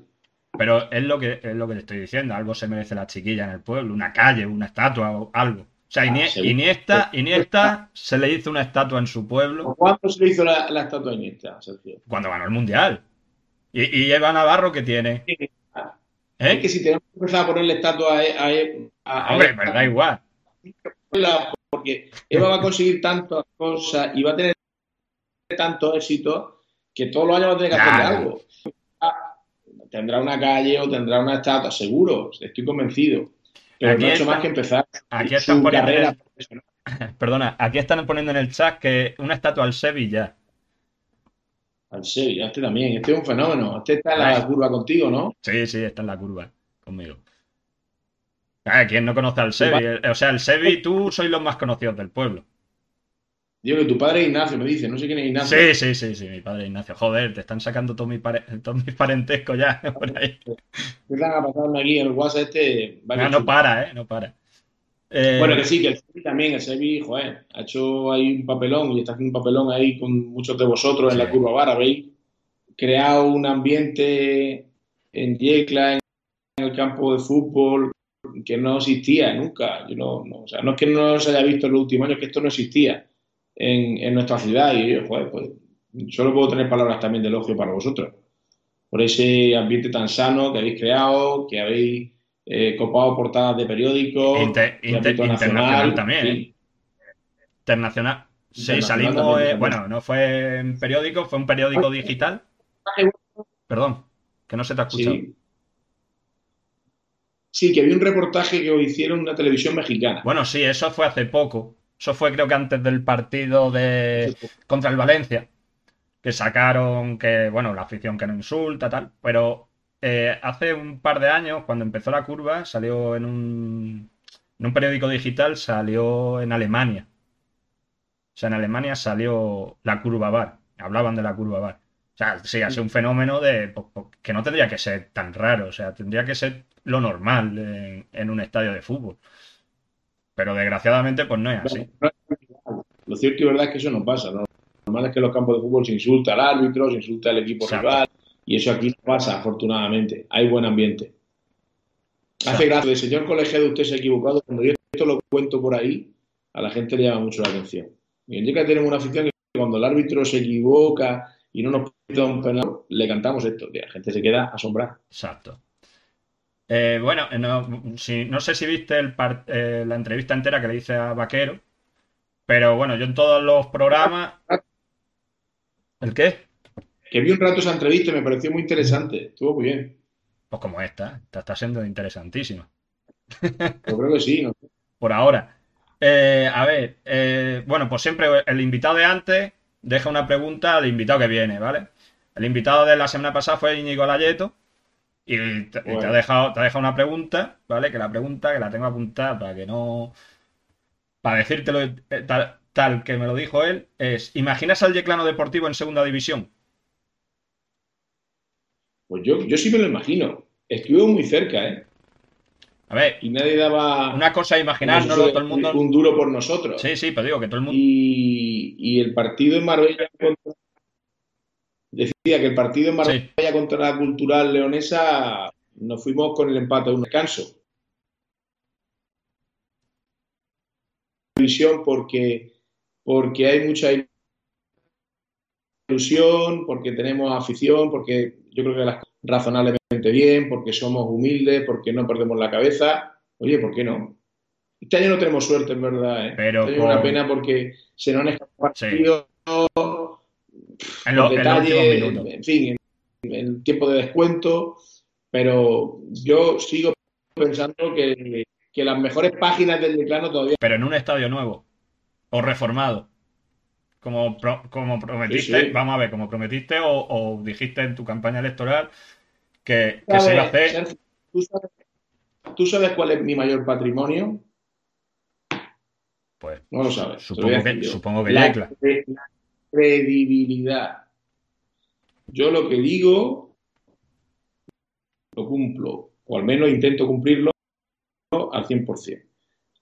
Pero es lo que es lo que te estoy diciendo, algo se merece la chiquilla en el pueblo, una calle, una estatua o algo. Sea, ah, Iniesta, Iniesta se le hizo una estatua en su pueblo. ¿Cuándo se le hizo la, estatua a Iniesta, Cuando ganó el Mundial. ¿Y, Eva Navarro qué tiene? Es que si tenemos que empezar a ponerle estatua a, a, a Hombre, pero da igual. Porque Eva va a conseguir tantas cosas y va a tener tanto éxito que todos los años va a tener que hacer algo. Tendrá una calle o tendrá una estatua, seguro, estoy convencido. Pero aquí no ha hecho más que empezar aquí están su carrera Perdona, aquí están poniendo en el chat que una estatua al Sevilla. Al Sevilla, este también. Este es un fenómeno. Este está en la curva contigo, ¿no? Sí, sí, está en la curva conmigo. Ah, ¿Quién no conoce al Sevi? O sea, el Sevi y tú sois los más conocidos del pueblo. Digo que tu padre es Ignacio, me dice, no sé quién es Ignacio. Sí, sí, sí, sí, mi padre es Ignacio. Joder, te están sacando todos mis, parentescos ya por ahí. A pasarme aquí en el WhatsApp este. No, no para, ¿eh? No para. Eh, bueno, que sí, que el Sevi también, el Sevi, joder, ha hecho ahí un papelón y está haciendo un papelón ahí con muchos de vosotros en la curva bar, habéis creado un ambiente en Yecla, en el campo de fútbol, que no existía nunca. Yo no, o sea, no es que no se haya visto en los últimos años, que esto no existía en, nuestra ciudad y joder, pues solo puedo tener palabras también de elogio para vosotros por ese ambiente tan sano que habéis creado, que habéis eh, copado portadas de periódicos, internacional también. ¿eh? Internacional. Sí, salimos, eh, bueno, no fue en periódico, fue un periódico digital. Perdón, que no se te ha escuchado. Sí. sí, que había un reportaje que hicieron en una televisión mexicana. Bueno, sí, eso fue hace poco. Eso fue creo que antes del partido de contra el Valencia, que sacaron que, bueno, la afición que no insulta, tal, pero eh, hace un par de años, cuando empezó la curva, salió en un, en un periódico digital, salió en Alemania. O sea, en Alemania salió la curva bar, hablaban de la curva bar. O sea, sí, ha sido un fenómeno de pues, pues, que no tendría que ser tan raro, o sea, tendría que ser lo normal en un estadio de fútbol. Pero desgraciadamente, pues no es así. Lo cierto y verdad es que eso no pasa. ¿no? Lo normal es que en los campos de fútbol se insulta al árbitro, se insulta al equipo rival. Y eso aquí no pasa, afortunadamente. Hay buen ambiente. Hace gracia. El señor colegiado, usted se ha equivocado. Cuando yo esto lo cuento por ahí, a la gente le llama mucho la atención. Y en Yeca tenemos una afición que cuando el árbitro se equivoca y no nos pide un penal, le cantamos esto. La gente se queda asombrada. Exacto. Eh, bueno, eh, no, sé si viste eh, la entrevista entera que le hice a Vaquero, pero bueno, yo en todos los programas... ¿El qué? Que vi un rato esa entrevista y me pareció muy interesante, estuvo muy bien. Pues como esta, esta está siendo interesantísima. Yo creo que sí, ¿no? Por ahora. a ver, bueno, pues siempre el invitado de antes deja una pregunta al invitado que viene, ¿vale? El invitado de la semana pasada fue Íñigo Layeto y te, ha dejado, te ha dejado una pregunta, ¿vale? Que la pregunta, que la tengo apuntada para que no. Para decírtelo eh, tal, tal que me lo dijo él, es: ¿Imaginas al Yeclano Deportivo en segunda división? Pues yo, yo sí me lo imagino. Estuve muy cerca, ¿eh? A ver. Y nadie daba. Una cosa imaginar, no todo el mundo. Un duro por nosotros. Sí, sí, pero digo que todo el mundo. Y, y el partido en Marbella Decía que el partido en Marbella contra la Cultural Leonesa nos fuimos con el empate a un descanso. Visión porque, porque hay mucha ilusión, porque tenemos afición, porque yo creo que las razonablemente bien, porque somos humildes, porque no perdemos la cabeza. Oye, ¿por qué no? Este año no tenemos suerte, en verdad. ¿eh? Pero este una pena porque se nos han escapado en, los minutos. En fin, en, el tiempo de descuento, pero yo sigo pensando que, las mejores páginas del declano todavía. Pero en un estadio nuevo o reformado. Como, como prometiste, vamos a ver, como prometiste o, dijiste en tu campaña electoral que, se iba a hacer. ¿tú sabes, cuál es mi mayor patrimonio? Pues no lo sabes. Supongo que, supongo que la, credibilidad. Yo lo que digo lo cumplo, o al menos intento cumplirlo al 100%.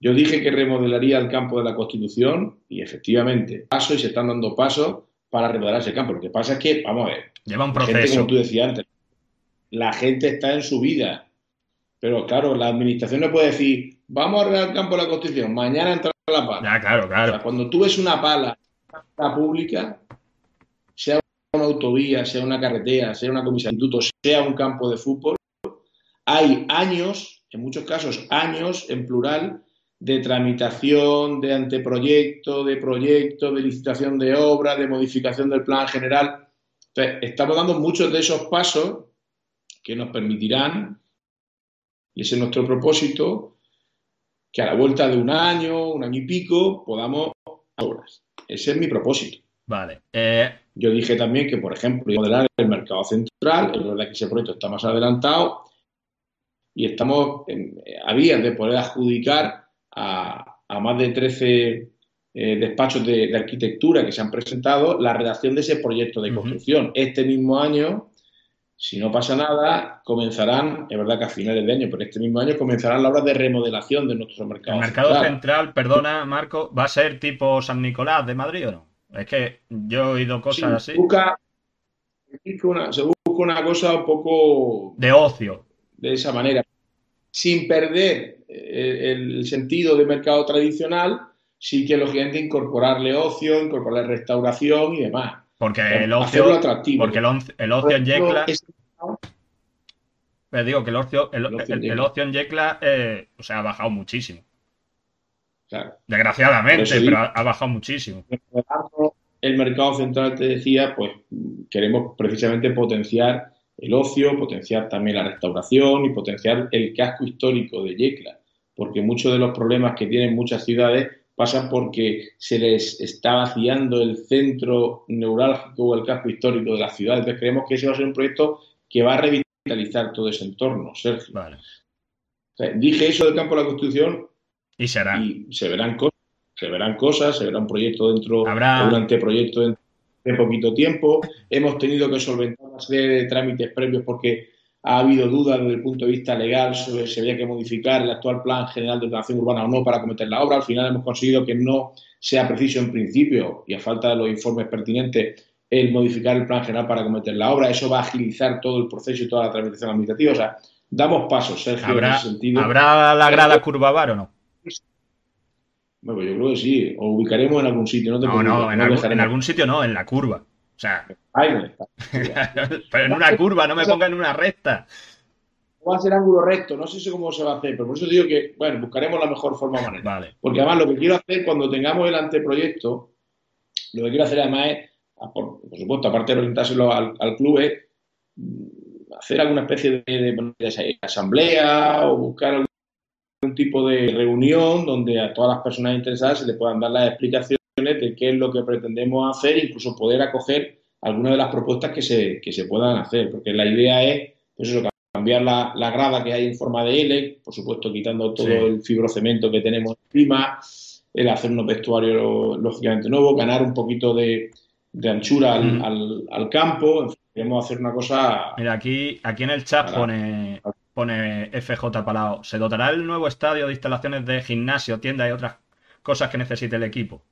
Yo dije que remodelaría el campo de la Constitución y efectivamente paso y se están dando pasos para remodelar ese campo. Lo que pasa es que, vamos a ver, lleva un proceso. como tú decías antes, la gente está en su vida. Pero claro, la administración no puede decir, vamos a arreglar el campo de la Constitución, mañana entra la pala. Ya, claro, claro. cuando tú ves una pala pública, sea una autovía, sea una carretera, sea una comisaría, sea un campo de fútbol, hay años, en muchos casos años en plural, de tramitación, de anteproyecto, de proyecto, de licitación de obra, de modificación del plan general. Entonces, estamos dando muchos de esos pasos que nos permitirán, y ese es nuestro propósito, que a la vuelta de un año, un año y pico, podamos obras. Ese es mi propósito. Vale. Eh, Yo dije también que, por ejemplo, modelar el mercado central, es verdad que ese proyecto está más adelantado y estamos a vías de poder adjudicar a, más de 13 eh, despachos de, arquitectura que se han presentado la redacción de ese proyecto de construcción. Este mismo año, si no pasa nada, comenzarán, es verdad que a finales de año, pero este mismo año comenzarán las obras de remodelación de nuestro mercado. ¿El mercado central, perdona Marco, va a ser tipo San Nicolás de Madrid o no? Es que yo he oído cosas así. Busca, se busca una cosa un poco... De ocio. De esa manera. Sin perder eh, el sentido de mercado tradicional, sí que lógicamente incorporarle ocio, incorporarle restauración y demás. Porque el ocio, porque el, ocio en Yecla... Pero digo que el ocio, el, ocio en Yecla. eh, o sea, ha bajado muchísimo. Desgraciadamente, pero ha, bajado muchísimo. El mercado central, te decía, pues queremos precisamente potenciar el ocio, potenciar también la restauración y potenciar el casco histórico de Yecla porque muchos de los problemas que tienen muchas ciudades pasan porque se les está vaciando el centro neurálgico o el casco histórico de la ciudad. Entonces creemos que ese va a ser un proyecto que va a revitalizar todo ese entorno, Sergio. dije eso del campo de la Constitución y será. Y se verán cosas, se verán cosas, se verá un proyecto dentro, ¿Habrá... un anteproyecto dentro de poquito tiempo. Hemos tenido que solventar una serie de trámites previos porque ha habido dudas desde el punto de vista legal sobre si había que modificar el actual plan general de ordenación urbana o no para cometer la obra. Al final hemos conseguido que no sea preciso en principio y a falta de los informes pertinentes el modificar el plan general para cometer la obra. Eso va a agilizar todo el proceso y toda la tramitación administrativa. O sea, damos pasos, Sergio, ¿Habrá, en ese sentido. ¿Habrá la grada curvabar o no? Bueno, yo creo que sí. O ubicaremos en algún sitio. No, no, en, algún, en algún sitio no, en la curva. Sea, pero en una curva, no me ponga en una recta. Va a ser ángulo recto, no sé cómo se va a hacer, pero por eso digo que, bueno, buscaremos la mejor forma manera. Vale. Porque además lo que quiero hacer cuando tengamos el anteproyecto, lo que quiero hacer además es, por, supuesto, aparte de orientárselo al, club, es mm, hacer alguna especie de, asamblea o buscar algún tipo de reunión donde a todas las personas interesadas se les puedan dar las explicaciones de qué es lo que pretendemos hacer, incluso poder acoger algunas de las propuestas que se, que se puedan hacer, porque la idea es pues eso, cambiar la, la, grada que hay en forma de L, por supuesto quitando todo el fibrocemento que tenemos encima, el hacer unos vestuarios lógicamente nuevos, ganar un poquito de, de anchura al, al, campo, queremos hacer una cosa... Mira, aquí, aquí en el chat pone, pone FJ Palau, ¿se dotará el nuevo estadio de instalaciones de gimnasio, tienda y otras cosas que necesite el equipo?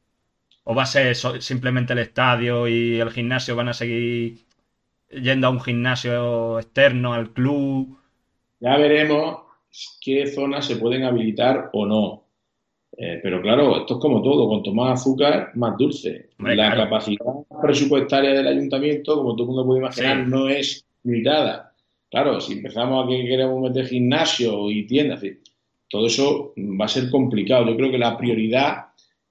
¿O va a ser simplemente el estadio y el gimnasio van a seguir yendo a un gimnasio externo, al club? Ya veremos qué zonas se pueden habilitar o no. Eh, pero claro, esto es como todo, cuanto más azúcar, más dulce. la capacidad presupuestaria del ayuntamiento, como todo el mundo puede imaginar, no es limitada. Claro, si empezamos a que queremos meter gimnasio y tiendas, todo eso va a ser complicado. Yo creo que la prioridad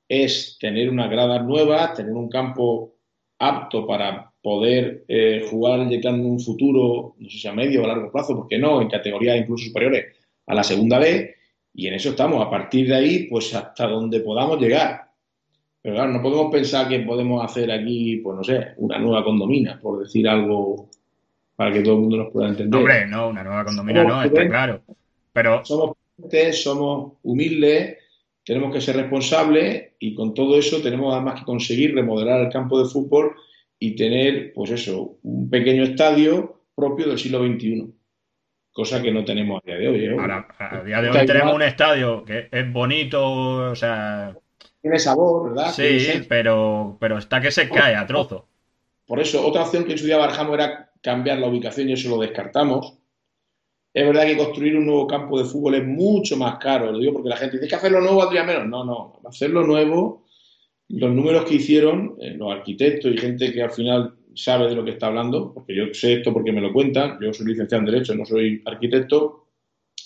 es tener una grada nueva, tener un campo apto para poder eh, jugar en un futuro, no sé si a medio o a largo plazo, porque no, en categorías incluso superiores a la segunda B, y en eso estamos. A partir de ahí, pues hasta donde podamos llegar. Pero claro, no podemos pensar que podemos hacer aquí, pues no sé, una nueva condomina, por decir algo para que todo el mundo nos pueda entender. Hombre, no, una nueva condomina no, está claro. Pero... Somos somos humildes tenemos que ser responsables y con todo eso tenemos además que conseguir remodelar el campo de fútbol y tener, pues eso, un pequeño estadio propio del siglo XXI. Cosa que no tenemos a día de hoy. ¿eh? Ahora, a día de hoy tenemos un estadio que es bonito, o sea... Tiene sabor, ¿verdad? Sí, pero, pero está que se cae a trozo. Por eso, otra opción que en su día barajamos era cambiar la ubicación y eso lo descartamos. Es verdad que construir un nuevo campo de fútbol es mucho más caro, lo digo porque la gente dice que hacerlo nuevo valdría menos. No, no, hacerlo nuevo, los números que hicieron eh, los arquitectos y gente que al final sabe de lo que está hablando, porque yo sé esto porque me lo cuentan, yo soy licenciado en Derecho, no soy arquitecto,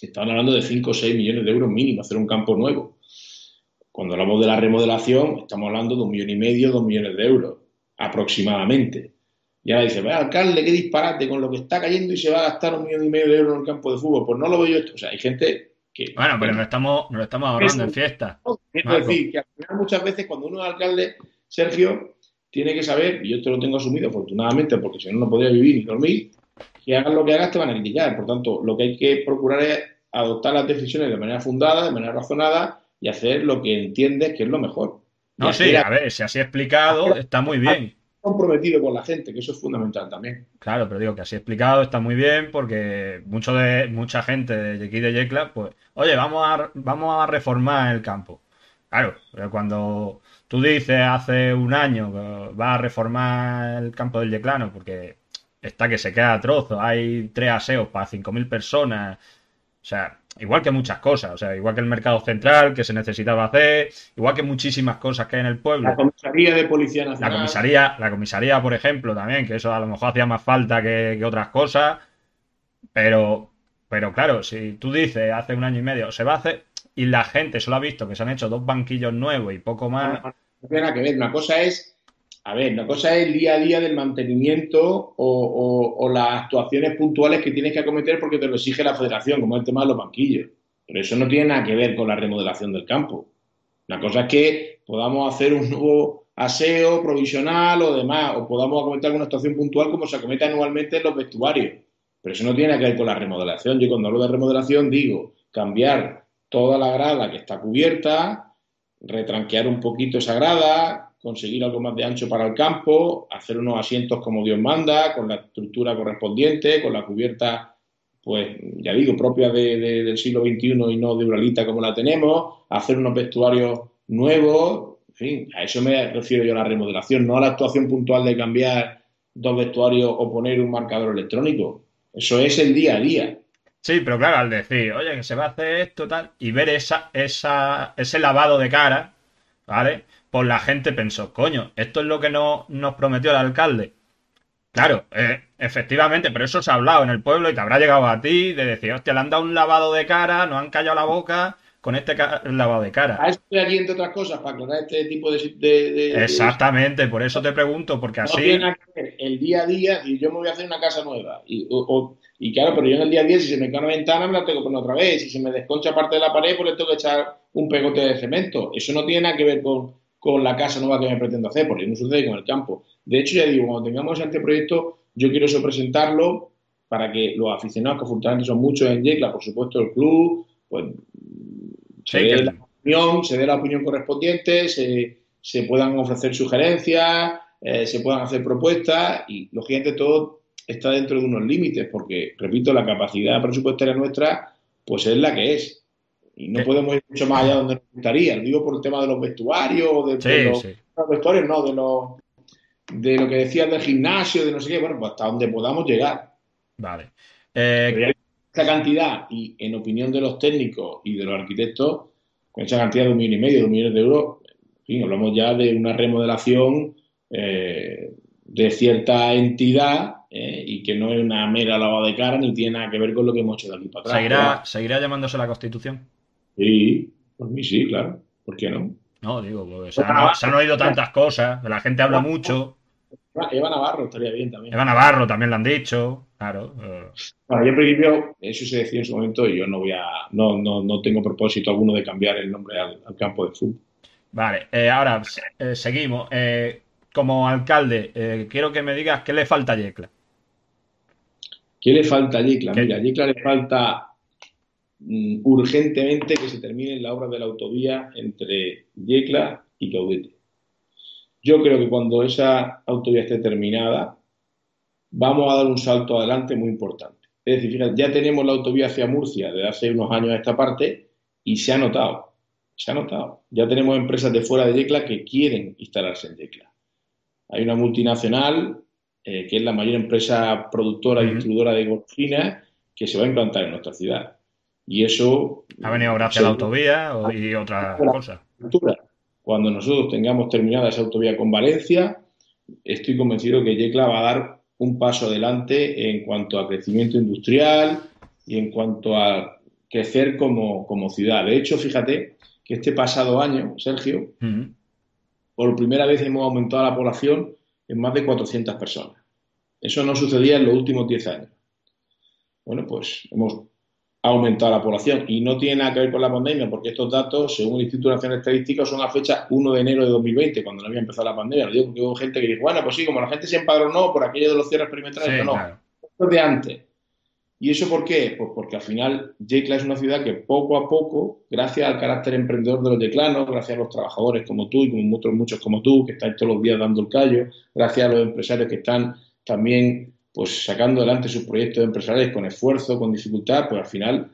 estaban hablando de 5 o 6 millones de euros mínimo hacer un campo nuevo. Cuando hablamos de la remodelación, estamos hablando de un millón y medio, dos millones de euros, aproximadamente. Y ahora dice, vaya alcalde, qué disparate, con lo que está cayendo y se va a gastar un millón y medio de euros en el campo de fútbol. Pues no lo veo yo esto. O sea, hay gente que... Bueno, pero nos estamos, nos estamos ahorrando en fiesta. Es decir, que al final muchas veces cuando uno es alcalde, Sergio, tiene que saber, y yo te lo tengo asumido afortunadamente, porque si no, no podría vivir ni dormir, que hagas lo que hagas te van a criticar. Por tanto, lo que hay que procurar es adoptar las decisiones de manera fundada, de manera razonada y hacer lo que entiendes que es lo mejor. No, sí, a ver, si así explicado, está muy bien. Comprometido con la gente, que eso es fundamental también. Claro, pero digo que así explicado está muy bien porque mucho de, mucha gente de aquí de Yecla, pues, oye, vamos a, vamos a reformar el campo. Claro, pero cuando tú dices hace un año que vas a reformar el campo del Yeclano porque está que se queda a hay tres aseos para 5.000 personas, o sea, igual que muchas cosas, o sea, igual que el mercado central que se necesitaba hacer, igual que muchísimas cosas que hay en el pueblo. La comisaría de Policía Nacional. La comisaría, la comisaría, por ejemplo, también, que eso a lo mejor hacía más falta que, otras cosas, pero, pero claro, si tú dices hace un año y medio se va a hacer y la gente solo ha visto que se han hecho dos banquillos nuevos y poco más. No, tiene nada que ver, una cosa es a ver, una cosa es el día a día del mantenimiento o, las actuaciones puntuales que tienes que acometer porque te lo exige la federación, como el tema de los banquillos. Pero eso no tiene nada que ver con la remodelación del campo. Una cosa es que podamos hacer un nuevo aseo provisional o demás, o podamos acometer alguna actuación puntual como se acomete anualmente en los vestuarios. Pero eso no tiene que ver con la remodelación. Yo cuando hablo de remodelación digo cambiar toda la grada que está cubierta, retranquear un poquito esa grada, conseguir algo más de ancho para el campo, hacer unos asientos como Dios manda, con la estructura correspondiente, con la cubierta, pues ya digo, propia del siglo XXI y no de Uralita como la tenemos, hacer unos vestuarios nuevos, en fin, a eso me refiero yo a la remodelación, no a la actuación puntual de cambiar dos vestuarios o poner un marcador electrónico. Eso es el día a día. Sí, pero claro, al decir, oye, que se va a hacer esto, tal, y ver esa, esa, ese lavado de cara, ¿vale? Pues la gente pensó, coño, esto es lo que no, nos prometió el alcalde. Claro, eh, efectivamente, pero eso se ha hablado en el pueblo y te habrá llegado a ti de decir, hostia, le han dado un lavado de cara, nos han callado la boca con este lavado de cara. A estoy aquí, entre otras cosas, para aclarar este tipo de... Exactamente, por eso te pregunto, porque así... Tiene el día a día, y yo me voy a hacer una casa nueva, y, y claro, pero yo en el día a día, si se me cae una ventana, me la tengo que poner otra vez, si se me desconcha parte de la pared, pues le tengo que echar un pegote de cemento. Eso no tiene nada que ver con con la casa nueva que me pretendo hacer, porque no sucede con el campo. De hecho, ya digo, cuando tengamos este proyecto, yo quiero eso presentarlo para que los aficionados, que afortunadamente son muchos en Yecla, por supuesto el club, pues se, dé la opinión, se dé la opinión correspondiente, se, puedan ofrecer sugerencias, eh, se puedan hacer propuestas y, lógicamente, todo está dentro de unos límites, porque, repito, la capacidad presupuestaria nuestra, pues es la que es y no podemos ir mucho más allá donde nos gustaría. Lo digo por el tema de los vestuarios, de, los, vestuarios, no, de los de lo que decías del gimnasio, de no sé qué, bueno, pues hasta donde podamos llegar. Vale. Eh, esa cantidad, y en opinión de los técnicos y de los arquitectos, con esa cantidad de un millón y medio, de un millón de euros, en fin, hablamos ya de una remodelación eh, de cierta entidad eh, y que no es una mera lavada de cara ni tiene nada que ver con lo que hemos hecho de aquí para atrás. ¿Seguirá, ¿seguirá llamándose la Constitución? Sí, por mí sí, claro. ¿Por qué no? No, digo, porque se han, oído tantas cosas, la gente habla mucho. Eva Navarro estaría bien también. Eva Navarro también lo han dicho, claro. Eh. Bueno, yo en principio, eso se decía en su momento y yo no voy a, no, no, no tengo propósito alguno de cambiar el nombre al, campo de fútbol. Vale, eh, ahora eh, seguimos. como alcalde, quiero que me digas qué le falta a Yecla. ¿Qué le falta a Yecla? Mira, a Yecla le falta Mm, urgentemente que se termine la obra de la autovía entre Yecla y Caudete. Yo creo que cuando esa autovía esté terminada, vamos a dar un salto adelante muy importante. Es decir, fíjate, ya tenemos la autovía hacia Murcia desde hace unos años a esta parte y se ha notado, se ha notado. Ya tenemos empresas de fuera de Yecla que quieren instalarse en Yecla. Hay una multinacional eh, que es la mayor empresa productora y distribuidora de golfinas que se va a implantar en nuestra ciudad. Y eso... Ha venido gracias a la autovía y otras cosas. Cuando nosotros tengamos terminada esa autovía con Valencia, estoy convencido que Yecla va a dar un paso adelante en cuanto a crecimiento industrial y en cuanto a crecer como, ciudad. De hecho, fíjate que este pasado año, Sergio, por primera vez hemos aumentado la población en más de 400 personas. Eso no sucedía en los últimos 10 años. Bueno, pues hemos aumentado la población y no tiene nada que ver con la pandemia porque estos datos, según el Instituto Nacional de Estadística, son a fecha 1 de enero de 2020, cuando no había empezado la pandemia. Lo digo porque hubo gente que dijo, bueno, pues sí, como la gente se empadronó por aquello de los cierres perimetrales, no, esto es de antes. ¿Y eso por qué? Pues porque al final Yecla es una ciudad que poco a poco, gracias al carácter emprendedor de los yeclanos, gracias a los trabajadores como tú y como muchos, muchos como tú, que están todos los días dando el callo, gracias a los empresarios que están también pues sacando adelante sus proyectos empresariales con esfuerzo, con dificultad, pues al final,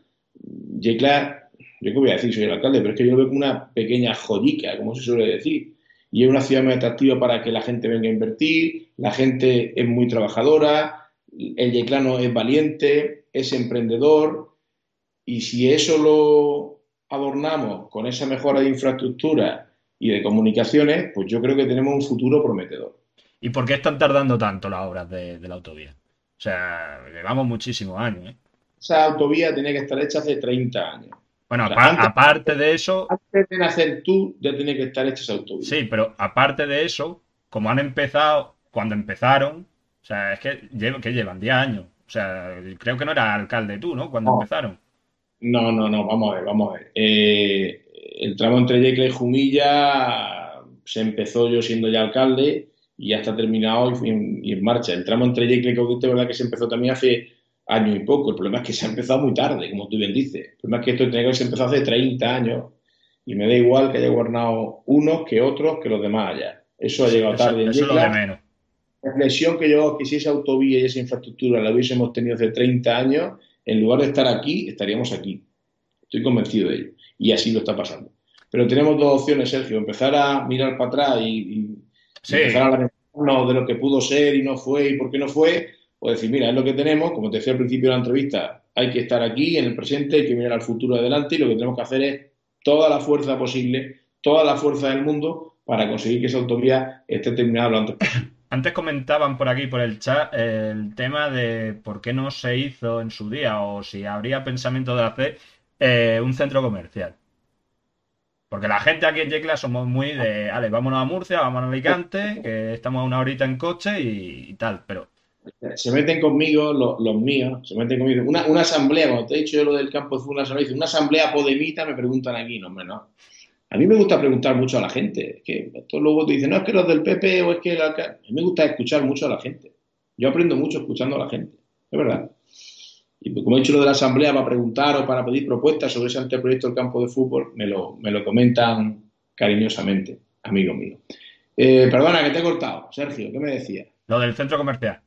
Yecla, yo qué voy a decir, soy el alcalde, pero es que yo lo veo como una pequeña joyica, como se suele decir. Y es una ciudad muy atractiva para que la gente venga a invertir, la gente es muy trabajadora, el yeclano es valiente, es emprendedor, y si eso lo adornamos con esa mejora de infraestructura y de comunicaciones, pues yo creo que tenemos un futuro prometedor. ¿Y por qué están tardando tanto las obras de, la autovía? O sea, llevamos muchísimos años. ¿eh? Esa autovía tenía que estar hecha hace 30 años. Bueno, aparte de eso... Antes de nacer tú, ya tenía que estar hecha esa autovía. Sí, pero aparte de eso, como han empezado, cuando empezaron, o sea, es que, que llevan 10 años. O sea, creo que no era alcalde tú, ¿no? Cuando empezaron. No, no, no, vamos a ver, vamos a ver. Eh, el tramo entre Yecla y Jumilla se empezó yo siendo ya alcalde y ya está terminado y, en, marcha. El tramo entre Yecla y Caudete, verdad que se empezó también hace año y poco. El problema es que se ha empezado muy tarde, como tú bien dices. El problema es que esto tiene que se empezó hace 30 años y me da igual que haya gobernado unos que otros que los demás allá. Eso ha llegado tarde. en Yecla, lo menos. La reflexión que yo que si esa autovía y esa infraestructura la hubiésemos tenido hace 30 años, en lugar de estar aquí, estaríamos aquí. Estoy convencido de ello. Y así lo está pasando. Pero tenemos dos opciones, Sergio. Empezar a mirar para atrás y Sí. Empezar a de lo que pudo ser y no fue y por qué no fue, o decir, mira, es lo que tenemos, como te decía al principio de la entrevista, hay que estar aquí en el presente, hay que mirar al futuro adelante y lo que tenemos que hacer es toda la fuerza posible, toda la fuerza del mundo para conseguir que esa autovía esté terminada lo antes posible. Antes comentaban por aquí, por el chat, el tema de por qué no se hizo en su día o si habría pensamiento de hacer eh, un centro comercial. Porque la gente aquí en Yecla somos muy de, vale, vámonos a Murcia, vámonos a Alicante, que estamos una horita en coche y, tal, pero... Se meten conmigo los, míos, se meten conmigo. Una, asamblea, cuando te he dicho yo lo del campo de fútbol, una asamblea, una asamblea podemita, me preguntan aquí, no, no. A mí me gusta preguntar mucho a la gente, que todos luego te dicen, no, es que los del PP o es que... A mí me gusta escuchar mucho a la gente. Yo aprendo mucho escuchando a la gente, es verdad. Y como he dicho lo de la asamblea, para preguntar o para pedir propuestas sobre ese anteproyecto del campo de fútbol, me lo, me lo comentan cariñosamente, amigo mío. Eh, perdona, que te he cortado. Sergio, ¿qué me decías? Lo del centro comercial.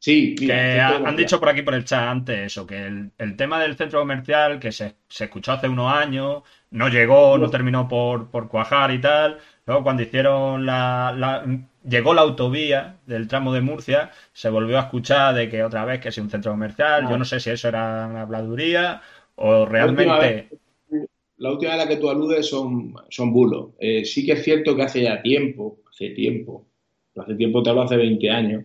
Sí, que han dicho por aquí por el chat antes eso, que el, tema del centro comercial que se, escuchó hace unos años, no llegó, no terminó por, por cuajar y tal. Luego cuando hicieron la, llegó la autovía del tramo de Murcia, se volvió a escuchar de que otra vez que es un centro comercial, yo no sé si eso era una habladuría o realmente... La última a la que tú aludes son, son bulos. Eh, sí que es cierto que hace ya tiempo, hace tiempo, hace tiempo te hablo hace 20 años,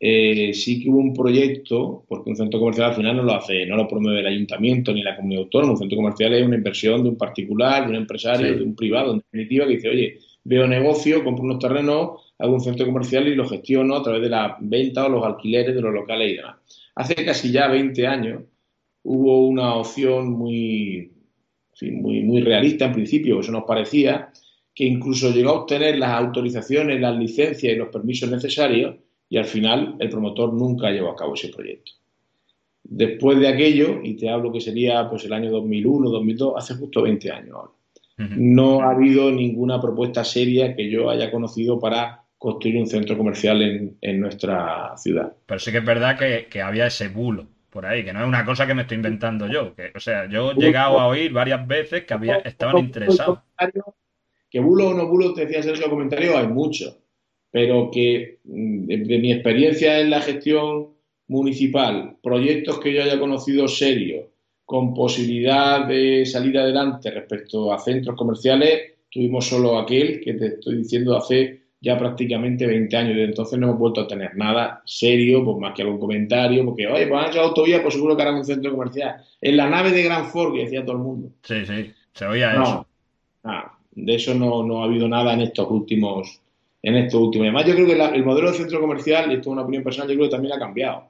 eh, sí que hubo un proyecto, porque un centro comercial al final no lo hace, no lo promueve el ayuntamiento ni la comunidad autónoma, un centro comercial es una inversión de un particular, de un empresario, de un privado, en definitiva, que dice, oye, veo negocio, compro unos terrenos, hago un centro comercial y lo gestiono a través de la venta o los alquileres de los locales y demás. Hace casi ya 20 años hubo una opción muy, muy, muy realista en principio, eso nos parecía, que incluso llegó a obtener las autorizaciones, las licencias y los permisos necesarios y al final el promotor nunca llevó a cabo ese proyecto. Después de aquello, y te hablo que sería pues el año 2001, 2002, hace justo 20 años ahora, no ha habido ninguna propuesta seria que yo haya conocido para construir un centro comercial en, nuestra ciudad. Pero sí que es verdad que, había ese bulo por ahí, que no es una cosa que me estoy inventando yo. Que, o sea, yo he llegado a oír varias veces que había, estaban interesados. Que bulo o no bulo, te decía Sergio, comentario, hay muchos. Pero que mm, de mi experiencia en la gestión municipal, proyectos que yo haya conocido serios, con posibilidad de salir adelante respecto a centros comerciales, tuvimos solo aquel que te estoy diciendo hace ya prácticamente 20 años. Desde entonces no hemos vuelto a tener nada serio, pues más que algún comentario, porque, oye, pues han hecho autovía, pues seguro que harán un centro comercial. En la nave de Gran Ford, que decía todo el mundo. Sí, sí, se oía eso. de eso no, no, ha habido nada en estos últimos en estos últimos. Además, yo creo que el modelo de centro comercial, y esto es una opinión personal, yo creo que también ha cambiado.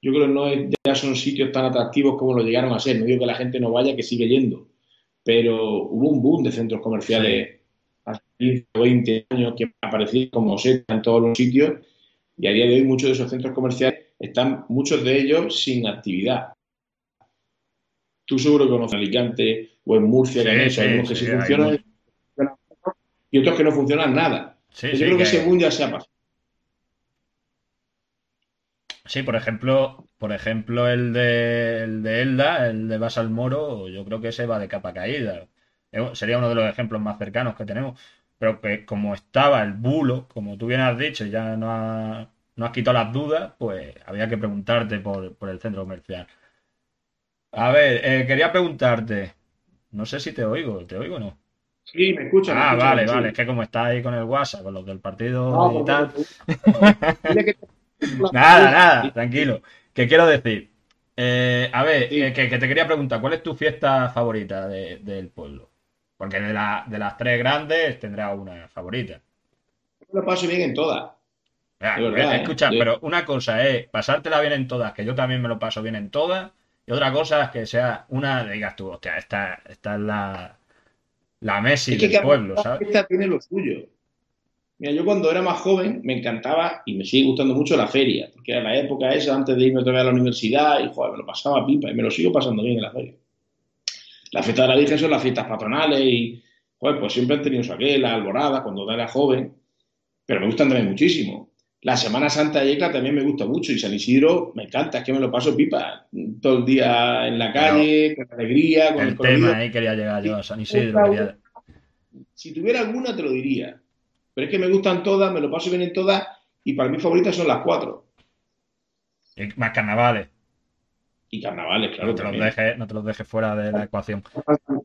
Yo creo que no ya son sitios tan atractivos como lo llegaron a ser. No digo que la gente no vaya, que sigue yendo. Pero hubo un boom de centros comerciales 15 o 20 años que aparecían como seta en todos los sitios. Y a día de hoy muchos de esos centros comerciales están, muchos de ellos, sin actividad. Tú seguro que conoces Alicante o en Murcia, que hay algunos que sí, funcionan y otros que no funcionan nada. yo creo que, ese boom ya se ha pasado. Sí, por ejemplo, por ejemplo el de, el de Elda, el de Basal Moro, yo creo que ese va de capa caída. Eh, sería uno de los ejemplos más cercanos que tenemos. Pero que como estaba el bulo, como tú bien has dicho, ya no, has quitado las dudas, pues había que preguntarte por, el centro comercial. A ver, eh, quería preguntarte, no sé si te oigo, ¿te oigo o no? Sí, me escuchan. Ah, vale, vale, es que como está ahí con el WhatsApp, con los del partido y tal. nada, nada, tranquilo. ¿Qué quiero decir? Eh, a ver, eh, que, te quería preguntar, ¿cuál es tu fiesta favorita del pueblo? Porque de, de las tres grandes tendrá una favorita. Yo lo paso bien en todas. ¿eh? escucha, pero una cosa es pasártela bien en todas, que yo también me lo paso bien en todas, y otra cosa es que sea una, digas tú, hostia, esta, esta es la, la Messi del pueblo, ¿sabes? Esta tiene lo suyo. Mira, yo cuando era más joven me encantaba y me sigue gustando mucho la feria, porque era la época esa antes de irme otra vez a la universidad y joder, me lo pasaba pipa y me lo sigo pasando bien en la feria. La fiesta de la Virgen son las fiestas patronales y pues siempre han tenido su aquella, alborada, cuando era joven, pero me gustan también muchísimo. La Semana Santa de Yecla también me gusta mucho y San Isidro me encanta, es que me lo paso pipa todo el día en la calle, con alegría, con el, el tema ahí quería llegar yo a San Isidro. Si tuviera alguna te lo diría, pero es que me gustan todas, me lo paso bien en todas y para mí favoritas son las cuatro. más carnavales. Y carnavales, claro. No te, los dejes, no te los dejes fuera de la ecuación.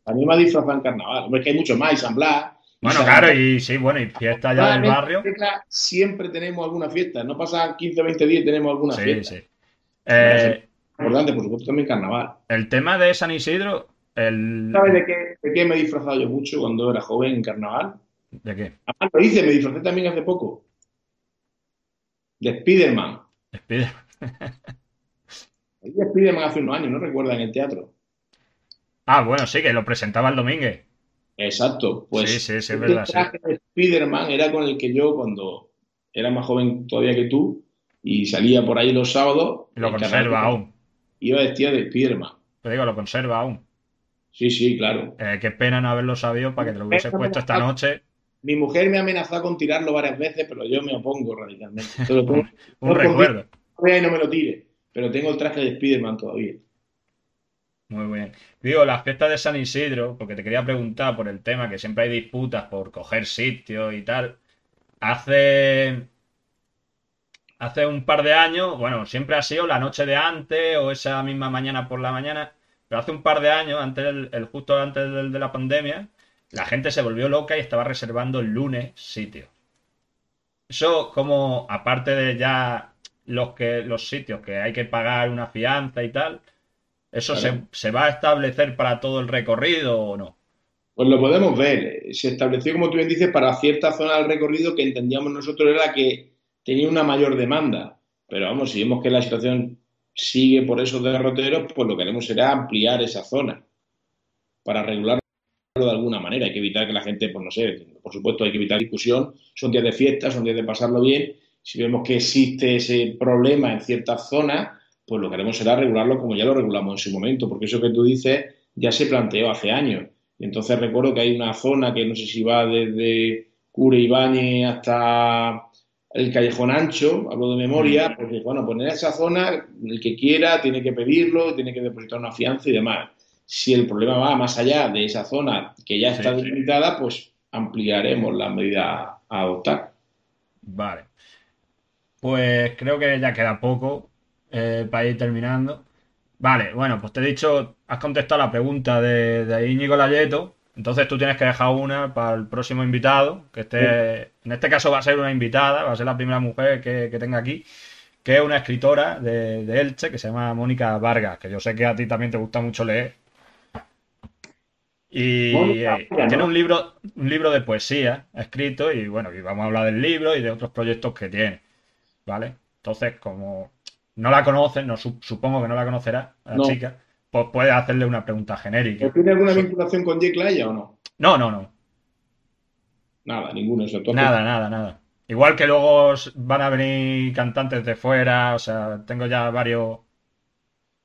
A mí me ha disfrazado en carnaval. Es que hay mucho más, y San Blas. Bueno, claro, y sí, bueno, y fiesta ya del barrio. Siempre tenemos alguna fiesta. No pasan 15 o 20 días tenemos alguna fiesta. Sí, sí. Eh, importante, por supuesto, también carnaval. El tema de San Isidro. El... ¿Sabes de qué, de qué me he disfrazado yo mucho cuando era joven en carnaval? ¿De qué? Lo hice, me disfrazé también hace poco. De Spiderman. Spiderman. Spiderman hace unos años, no recuerda, en el teatro. Ah, bueno, sí, que lo presentaba el domingo. Exacto. Pues sí, sí, sí, es verdad. El traje de Spiderman era con el que yo, cuando era más joven todavía que tú, y salía por ahí los sábados. Lo conserva aún. Iba vestido de Spiderman. Te digo, lo conserva aún. Sí, sí, claro. Eh, qué pena no haberlo sabido para que te lo hubiese puesto esta noche. Mi mujer me ha amenazado con tirarlo varias veces, pero yo me opongo radicalmente. un, recuerdo. Y no me lo tire, pero tengo el traje de Spiderman todavía. Muy bien. Digo, las fiestas de San Isidro, porque te quería preguntar por el tema, que siempre hay disputas por coger sitio y tal. Hace. Hace un par de años, bueno, siempre ha sido la noche de antes o esa misma mañana por la mañana, pero hace un par de años, antes el, justo antes de la pandemia, la gente se volvió loca y estaba reservando el lunes sitio. Eso como, aparte de ya los, que, los sitios que hay que pagar una fianza y tal, ¿eso se, va a establecer para todo el recorrido o no? Pues lo podemos ver. Se estableció, como tú bien dices, para cierta zona del recorrido que entendíamos nosotros era que tenía una mayor demanda. Pero vamos, si vemos que la situación sigue por esos derroteros, pues lo que haremos será ampliar esa zona para regular de alguna manera. Hay que evitar que la gente, pues no sé, por supuesto hay que evitar discusión. Son días de fiesta, son días de pasarlo bien. Si vemos que existe ese problema en ciertas zonas, pues lo que haremos será regularlo como ya lo regulamos en su momento, porque eso que tú dices ya se planteó hace años. entonces recuerdo que hay una zona que no sé si va desde Cure Ibañez hasta el Callejón Ancho, hablo de memoria, porque bueno, poner pues esa zona, el que quiera tiene que pedirlo, tiene que depositar una fianza y demás. Si el problema va más allá de esa zona que ya está delimitada, pues ampliaremos la medida a adoptar. Vale. Pues creo que ya queda poco eh, para ir terminando. Vale, bueno, pues te he dicho, has contestado la pregunta de, de Íñigo Layeto, Entonces tú tienes que dejar una para el próximo invitado, que esté, en este caso va a ser una invitada, va a ser la primera mujer que, que tenga aquí, que es una escritora de, de, Elche que se llama Mónica Vargas, que yo sé que a ti también te gusta mucho leer. Y eh, tiene un libro, un libro de poesía escrito y bueno, y vamos a hablar del libro y de otros proyectos que tiene. ¿Vale? Entonces, como no la conoces, no supongo que no la conocerá la chica, pues puedes hacerle una pregunta genérica. ¿Tiene alguna vinculación con Jake Laya o no? No, no, no. Nada, ninguno. Eso, Nada, nada, nada. Igual que luego van a venir cantantes de fuera, o sea, tengo ya varios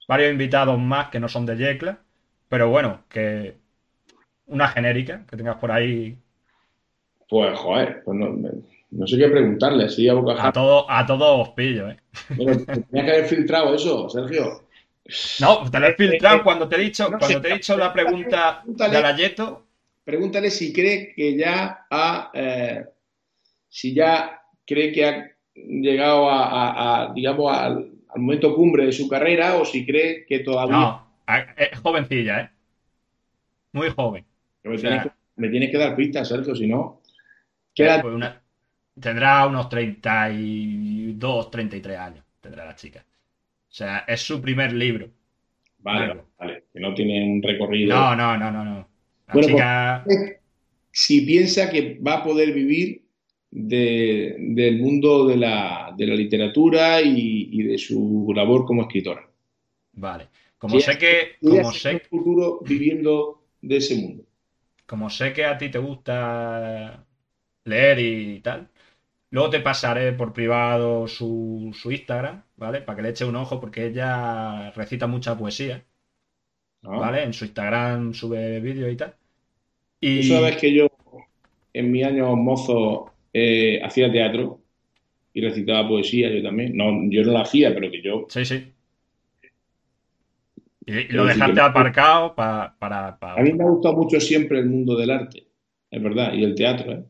varios invitados más que no son de Yecla, pero bueno, que una genérica que tengas por ahí. Pues joder, pues no, sé qué preguntarle, así a A todo, a todos os pillo, ¿eh? Pero tenía que haber filtrado eso, Sergio. No, te lo he filtrado cuando te he dicho, cuando te he dicho la pregunta de Alayeto. Pregúntale si cree que ya ha eh, si ya cree que ha llegado a, digamos, al, momento cumbre de su carrera o si cree que todavía... No, es jovencilla, ¿eh? Muy joven. Me, tienes, que, dar pistas, Sergio, si no... Pues tendrá unos 32, 33 años, tendrá la chica. O sea, es su primer libro. Vale, vale, que no tiene un recorrido. No, no, no, no, no. La chica... Pues, si piensa que va a poder vivir del mundo de la, literatura y, de su labor como escritora. Vale. Como sé que. Como sé, futuro viviendo de ese mundo. Como sé que a ti te gusta leer y tal, luego te pasaré por privado su, Instagram, ¿vale? Para que le eche un ojo, porque ella recita mucha poesía. Ah. ¿Vale? En su Instagram sube vídeos y tal. Y... Tú sabes que yo, en mi año mozo, eh, hacía teatro y recitaba poesía yo también. No, yo no la hacía, pero que yo... Sí, sí. Y, lo dejaste aparcado para, A mí me ha gustado mucho siempre el mundo del arte, es verdad, y el teatro. ¿eh?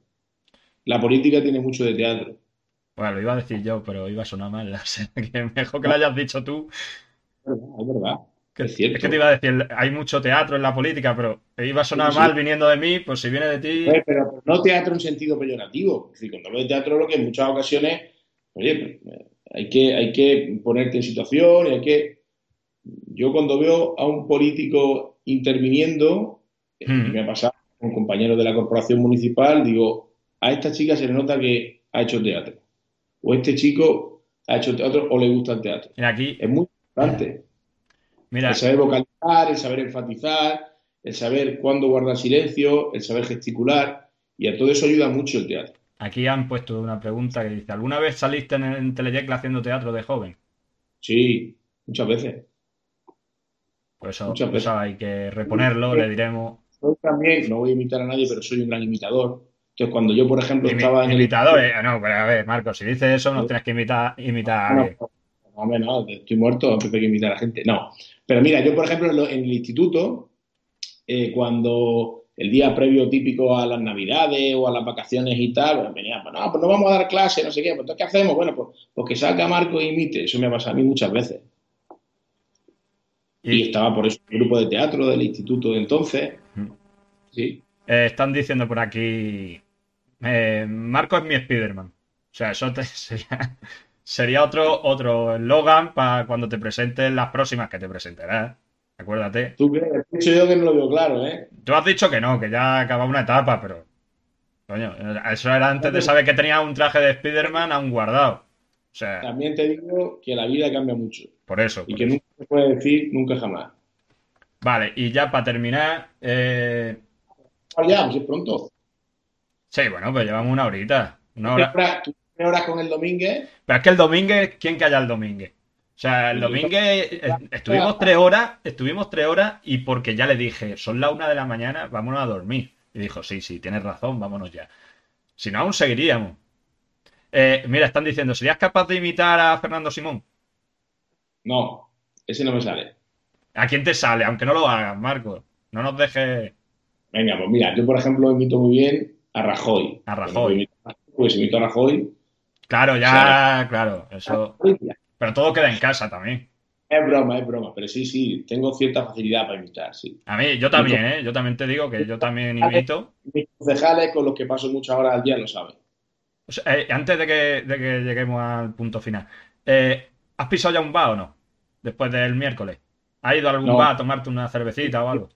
La política tiene mucho de teatro. Bueno, lo iba a decir yo, pero iba a sonar mal. mejor que lo hayas dicho tú. Es verdad. es, cierto. es, que te iba a decir, hay mucho teatro en la política, pero iba a sonar mal viniendo de mí, pues si viene de ti. pero no teatro en sentido peyorativo. Es decir, cuando hablo de teatro, lo que en muchas ocasiones, oye, pues, hay que, hay que ponerte en situación y hay que. Yo cuando veo a un político interviniendo, eh, hmm. me ha pasado con compañeros de la corporación municipal, digo, a esta chica se le nota que ha hecho teatro. O este chico ha hecho teatro o le gusta el teatro. aquí, es muy importante. Mira. El saber vocalizar, el saber enfatizar, el saber cuándo guardar silencio, el saber gesticular, y a todo eso ayuda mucho el teatro. Aquí han puesto una pregunta que dice, ¿alguna vez saliste en, en haciendo teatro de joven? Sí, muchas veces. Pues eso, muchas veces. hay que reponerlo, le diremos. Yo también, no voy a imitar a nadie, pero soy un gran imitador. Entonces, cuando yo, por ejemplo, estaba en Imitador, eh, no, pero a ver, Marcos, si dices eso, no tienes que imitar, imitar. No, no, no, estoy muerto, tengo que imitar a la gente. No. Pero mira, yo, por ejemplo, en el instituto, eh, cuando el día previo típico a las navidades o a las vacaciones y tal, venía, pues no, pues no vamos a dar clase, no sé qué, pues entonces ¿qué hacemos? Bueno, pues, pues, que salga Marco y imite, eso me ha pasado a mí muchas veces. Y, estaba por eso el grupo de teatro del instituto de entonces. Sí. Eh, están diciendo por aquí, eh, Marco es mi Spiderman. O sea, eso sería, sería otro otro eslogan para cuando te presentes las próximas que te presentarás. Acuérdate. ¿Tú crees? He dicho yo que no lo veo claro, ¿eh? Tú has dicho que no, que ya acaba una etapa, pero. Coño, eso era antes de saber que tenía un traje de Spider-Man aún guardado. O sea. También te digo que la vida cambia mucho. Por eso. Y que nunca se puede decir nunca jamás. Vale, y ya para terminar. Eh... Ya, pues es pronto. Sí, bueno, pues llevamos una horita. Una hora. ¿Tú horas con el Domínguez? Pero es que el Domínguez, ¿quién calla el Domínguez? O sea, el domingo eh, estuvimos tres horas, estuvimos tres horas y porque ya le dije, son las una de la mañana, vámonos a dormir. Y dijo, sí, sí, tienes razón, vámonos ya. Si no, aún seguiríamos. Eh, mira, están diciendo, ¿serías capaz de imitar a Fernando Simón? No, ese no me sale. ¿A quién te sale? Aunque no lo hagas, Marco. No nos dejes. Venga, pues mira, yo por ejemplo imito muy bien a Rajoy. A Rajoy. Pues imito a Rajoy. Claro, ya, claro, eso. Pero todo queda en casa también. Es broma, es broma, pero sí, sí, tengo cierta facilidad para invitar, sí. A mí, yo también, ¿eh? Yo también te digo que yo también invito. Mis concejales con los que paso muchas horas al día lo saben. Eh, antes de que, de que, lleguemos al punto final, eh, ¿has pisado ya un bar o no? Después del miércoles. ¿Has ido a algún bar a tomarte una cervecita o algo?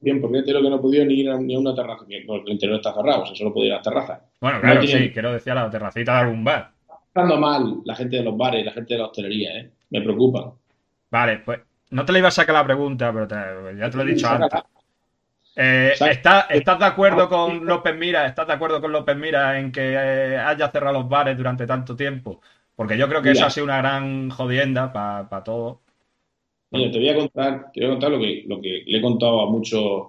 Bien, porque entero que no podido ni ir a, ni a una terraza, porque el interior está cerrado, o sea, solo puedo ir a las terrazas. Bueno, claro, sí, quiero decir a la terracita de algún bar. Está pasando mal la gente de los bares, la gente de la hostelería, ¿eh? Me preocupan. Vale, pues no te le iba a sacar la pregunta, pero ya te lo he dicho antes. Eh, ¿estás, de acuerdo con López Mira? ¿Estás de acuerdo con López Mira en que eh, haya cerrado los bares durante tanto tiempo? Porque yo creo que eso ha sido una gran jodienda para pa todo. Te voy a contar, te voy a contar lo que, lo que le he contado a muchos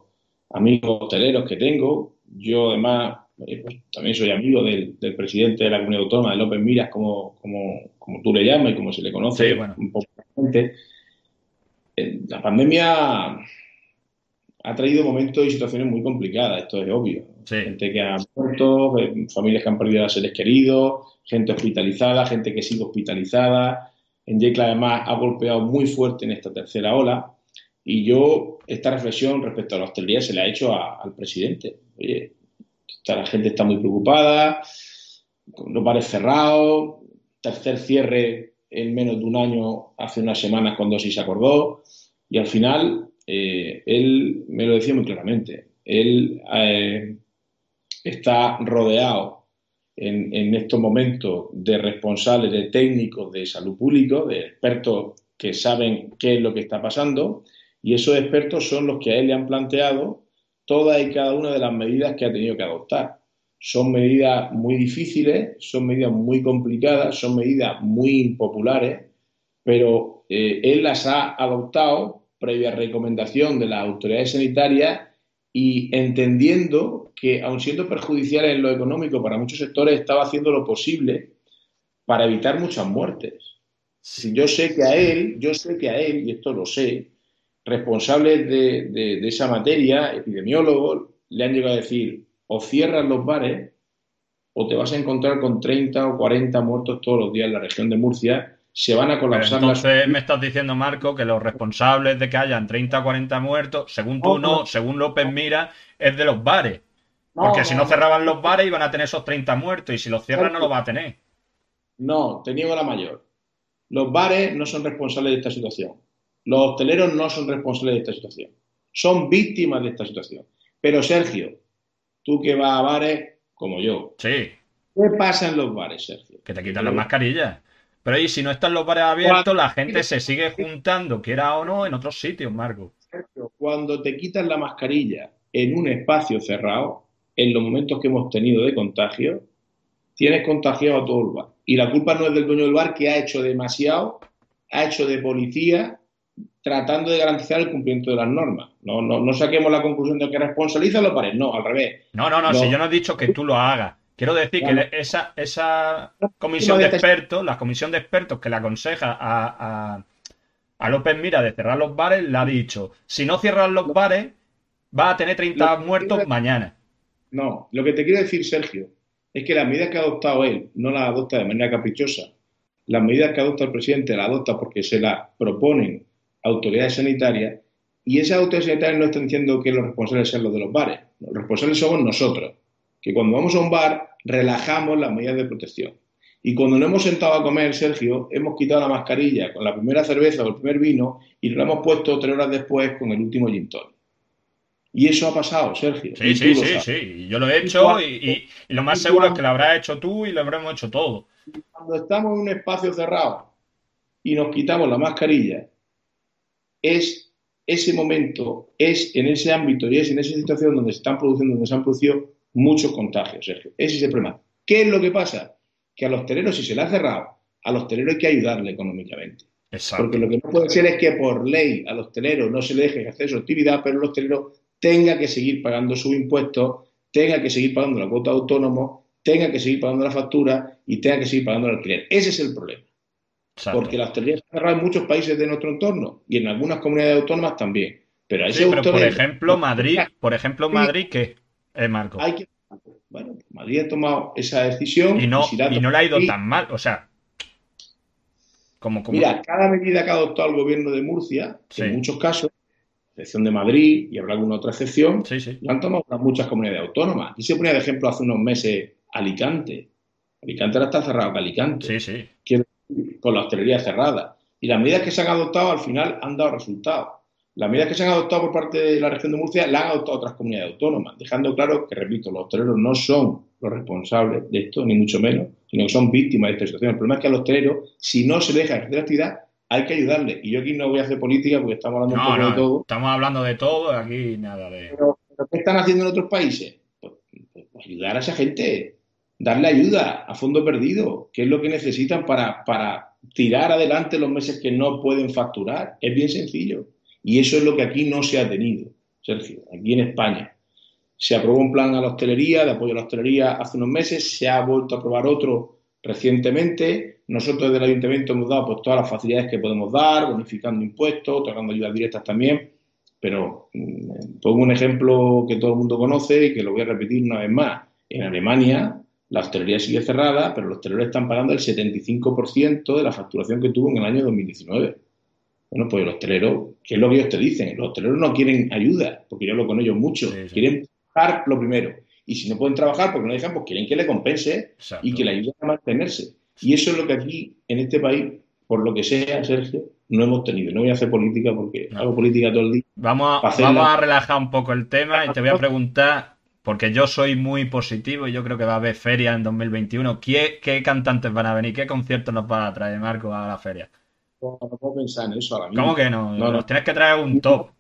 amigos hosteleros que tengo. Yo además eh, pues, también soy amigo del, presidente de la comunidad autónoma, de López Miras, como, como, como tú le llamas y como se le conoce un poco. La pandemia ha traído momentos y situaciones muy complicadas, esto es obvio. Gente que ha muerto, eh, familias que han perdido a seres queridos, gente hospitalizada, gente que sigue hospitalizada. En Yecla además ha golpeado muy fuerte en esta tercera ola. Y yo, esta reflexión respecto a la hostelería se la he hecho al presidente. Oye, la gente está muy preocupada, los bares cerrados, tercer cierre en menos de un año, hace unas semanas cuando sí se acordó. Y al final eh, él me lo decía muy claramente, él eh, está rodeado en, estos momentos de responsables, de técnicos de salud pública, de expertos que saben qué es lo que está pasando, y esos expertos son los que a él le han planteado todas y cada una de las medidas que ha tenido que adoptar. Son medidas muy difíciles, son medidas muy complicadas, son medidas muy impopulares, pero eh, él las ha adoptado previa recomendación de las autoridades sanitarias y entendiendo que, aun siendo perjudiciales en lo económico para muchos sectores, estaba haciendo lo posible para evitar muchas muertes. Si yo sé que a él, yo sé que a él, y esto lo sé, responsables de, esa materia, epidemiólogos, le han llegado a decir, o cierras los bares o te vas a encontrar con 30 o 40 muertos todos los días en la región de Murcia se van a colapsar. entonces me estás diciendo, Marco, que los responsables de que hayan 30 o 40 muertos, según tú no, según López Mira, es de los bares. Porque si no cerraban los bares iban a tener esos 30 muertos y si los cierran no los va a tener. No, te niego la mayor. Los bares no son responsables de esta situación. Los hosteleros no son responsables de esta situación. Son víctimas de esta situación. Pero Sergio, tú que vas a bares como yo. Sí. ¿Qué pasa en los bares, Sergio? Que te quitan las mascarillas. Pero ahí, si no están los bares abiertos, la gente se sigue juntando, quiera o no, en otros sitios, Marco. Cuando te quitas la mascarilla en un espacio cerrado, en los momentos que hemos tenido de contagio, tienes contagiado a todo el bar. Y la culpa no es del dueño del bar que ha hecho demasiado, ha hecho de policía tratando de garantizar el cumplimiento de las normas. No, no, no saquemos la conclusión de que responsabiliza a los bares, no, al revés. No, no, no, si yo no he dicho que tú lo hagas. Quiero decir que esa, esa comisión de expertos, la comisión de expertos que le aconseja a, a, López Mira de cerrar los bares, le ha dicho, si no cierran los bares, va a tener 30 muertos mañana. No, lo que te quiero decir, Sergio, es que las medidas que ha adoptado él no las adopta de manera caprichosa. Las medidas que adopta el presidente las adopta porque se las proponen autoridades sanitarias y esas autoridades sanitarias no están diciendo que los responsables sean los de los bares. Los responsables somos nosotros que cuando vamos a un bar relajamos las medidas de protección. Y cuando nos hemos sentado a comer, Sergio, hemos quitado la mascarilla con la primera cerveza o el primer vino y nos la hemos puesto tres horas después con el último gin Y eso ha pasado, Sergio. Sí, sí, sí, sí. Yo lo he hecho y, lo más seguro es que lo habrás hecho tú y lo habremos hecho todo. Cuando estamos en un espacio cerrado y nos quitamos la mascarilla, es ese momento, es en ese ámbito y es en esa situación donde se están produciendo, donde se han producido muchos contagios, Sergio. Ese es el problema. ¿Qué es lo que pasa? Que a los hosteleros, si se le ha cerrado, a los hosteleros hay que ayudarle económicamente. Exacto. Porque lo que no puede ser es que por ley a los hosteleros no se le deje hacer su actividad, pero el hostelero tenga que seguir pagando sus impuestos, tenga que seguir pagando la cuota de autónomo, tenga que seguir pagando la factura y tenga que seguir pagando el alquiler. Ese es el problema. Porque la hostelería está cerrada en muchos países de nuestro entorno y en algunas comunidades autónomas también. Pero, ese pero por ejemplo, Madrid, por ejemplo, Madrid, que eh, Marco. Hay que... Bueno, Madrid ha tomado esa decisión. Y no, y, no le ha ido tan mal. O sea, como, Mira, cada medida que ha adoptado el gobierno de Murcia, en muchos casos, excepción de Madrid y habrá alguna otra excepción, lo han tomado muchas comunidades autónomas. Y se ponía de ejemplo hace unos meses Alicante. Alicante ahora está cerrado que Alicante. Sí, sí. Con la hostelería cerrada. Y las medidas que se han adoptado al final han dado resultados. Las medidas que se han adoptado por parte de la región de Murcia las han adoptado otras comunidades autónomas, dejando claro que, repito, los hosteleros no son los responsables de esto, ni mucho menos, sino que son víctimas de esta situación. El problema es que a los hosteleros, si no se deja ejercer actividad, hay que ayudarle. Y yo aquí no voy a hacer política porque estamos hablando un poco de todo. Estamos hablando de todo, aquí nada de. Pero, ¿qué están haciendo en otros países? Pues, pues, pues, ayudar a esa gente, darle ayuda a fondo perdido, que es lo que necesitan para, para tirar adelante los meses que no pueden facturar. Es bien sencillo. Y eso es lo que aquí no se ha tenido, Sergio, aquí en España. Se aprobó un plan a la hostelería, de apoyo a la hostelería hace unos meses, se ha vuelto a aprobar otro recientemente. Nosotros desde el ayuntamiento hemos dado pues, todas las facilidades que podemos dar, bonificando impuestos, otorgando ayudas directas también. Pero mm, pongo un ejemplo que todo el mundo conoce y que lo voy a repetir una vez más. En Alemania la hostelería sigue cerrada, pero los hosteleros están pagando el 75% de la facturación que tuvo en el año 2019. Bueno, pues los hosteleros, ¿qué es lo que ellos te dicen? Los hosteleros no quieren ayuda, porque yo hablo con ellos mucho. Quieren pagar lo primero. Y si no pueden trabajar porque no dejan, pues quieren que le compense y que le ayude a mantenerse. Y eso es lo que aquí, en este país, por lo que sea, Sergio, no hemos tenido. No voy a hacer política porque hago política todo el día. Vamos, a, vamos a relajar un poco el tema y te voy a preguntar, porque yo soy muy positivo y yo creo que va a haber feria en 2021. ¿Qué, qué cantantes van a venir? ¿Qué conciertos nos va a traer Marco a la feria? No, puedo pensar en eso ahora mismo. ¿Cómo que no? no, Nos tienes que traer un top.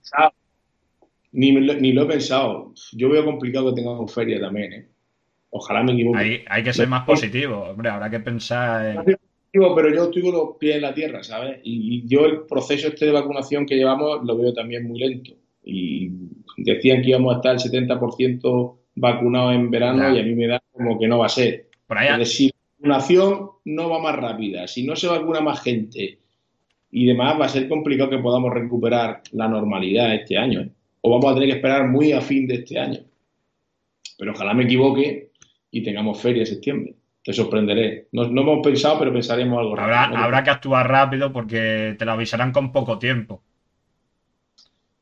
Ni, ni, lo he pensado. Yo veo complicado que tengamos feria también, ¿eh? Ojalá me equivoque. Hay, hay que ser más positivo, hombre, habrá que pensar en... Pero yo estoy con los pies en la tierra, ¿sabes? Y, yo el proceso este de vacunación que llevamos lo veo también muy lento. Y decían que íbamos a estar el 70% vacunados en verano y a mí me da como que no va a ser. Por allá. Es decir, la vacunación no va más rápida. Si no se vacuna más gente y demás, va a ser complicado que podamos recuperar la normalidad este año. ¿eh? O vamos a tener que esperar muy a fin de este año. Pero ojalá me equivoque y tengamos feria en septiembre. Te sorprenderé. No, hemos pensado, pero pensaremos algo rápido. Habrá que actuar rápido porque te lo avisarán con poco tiempo.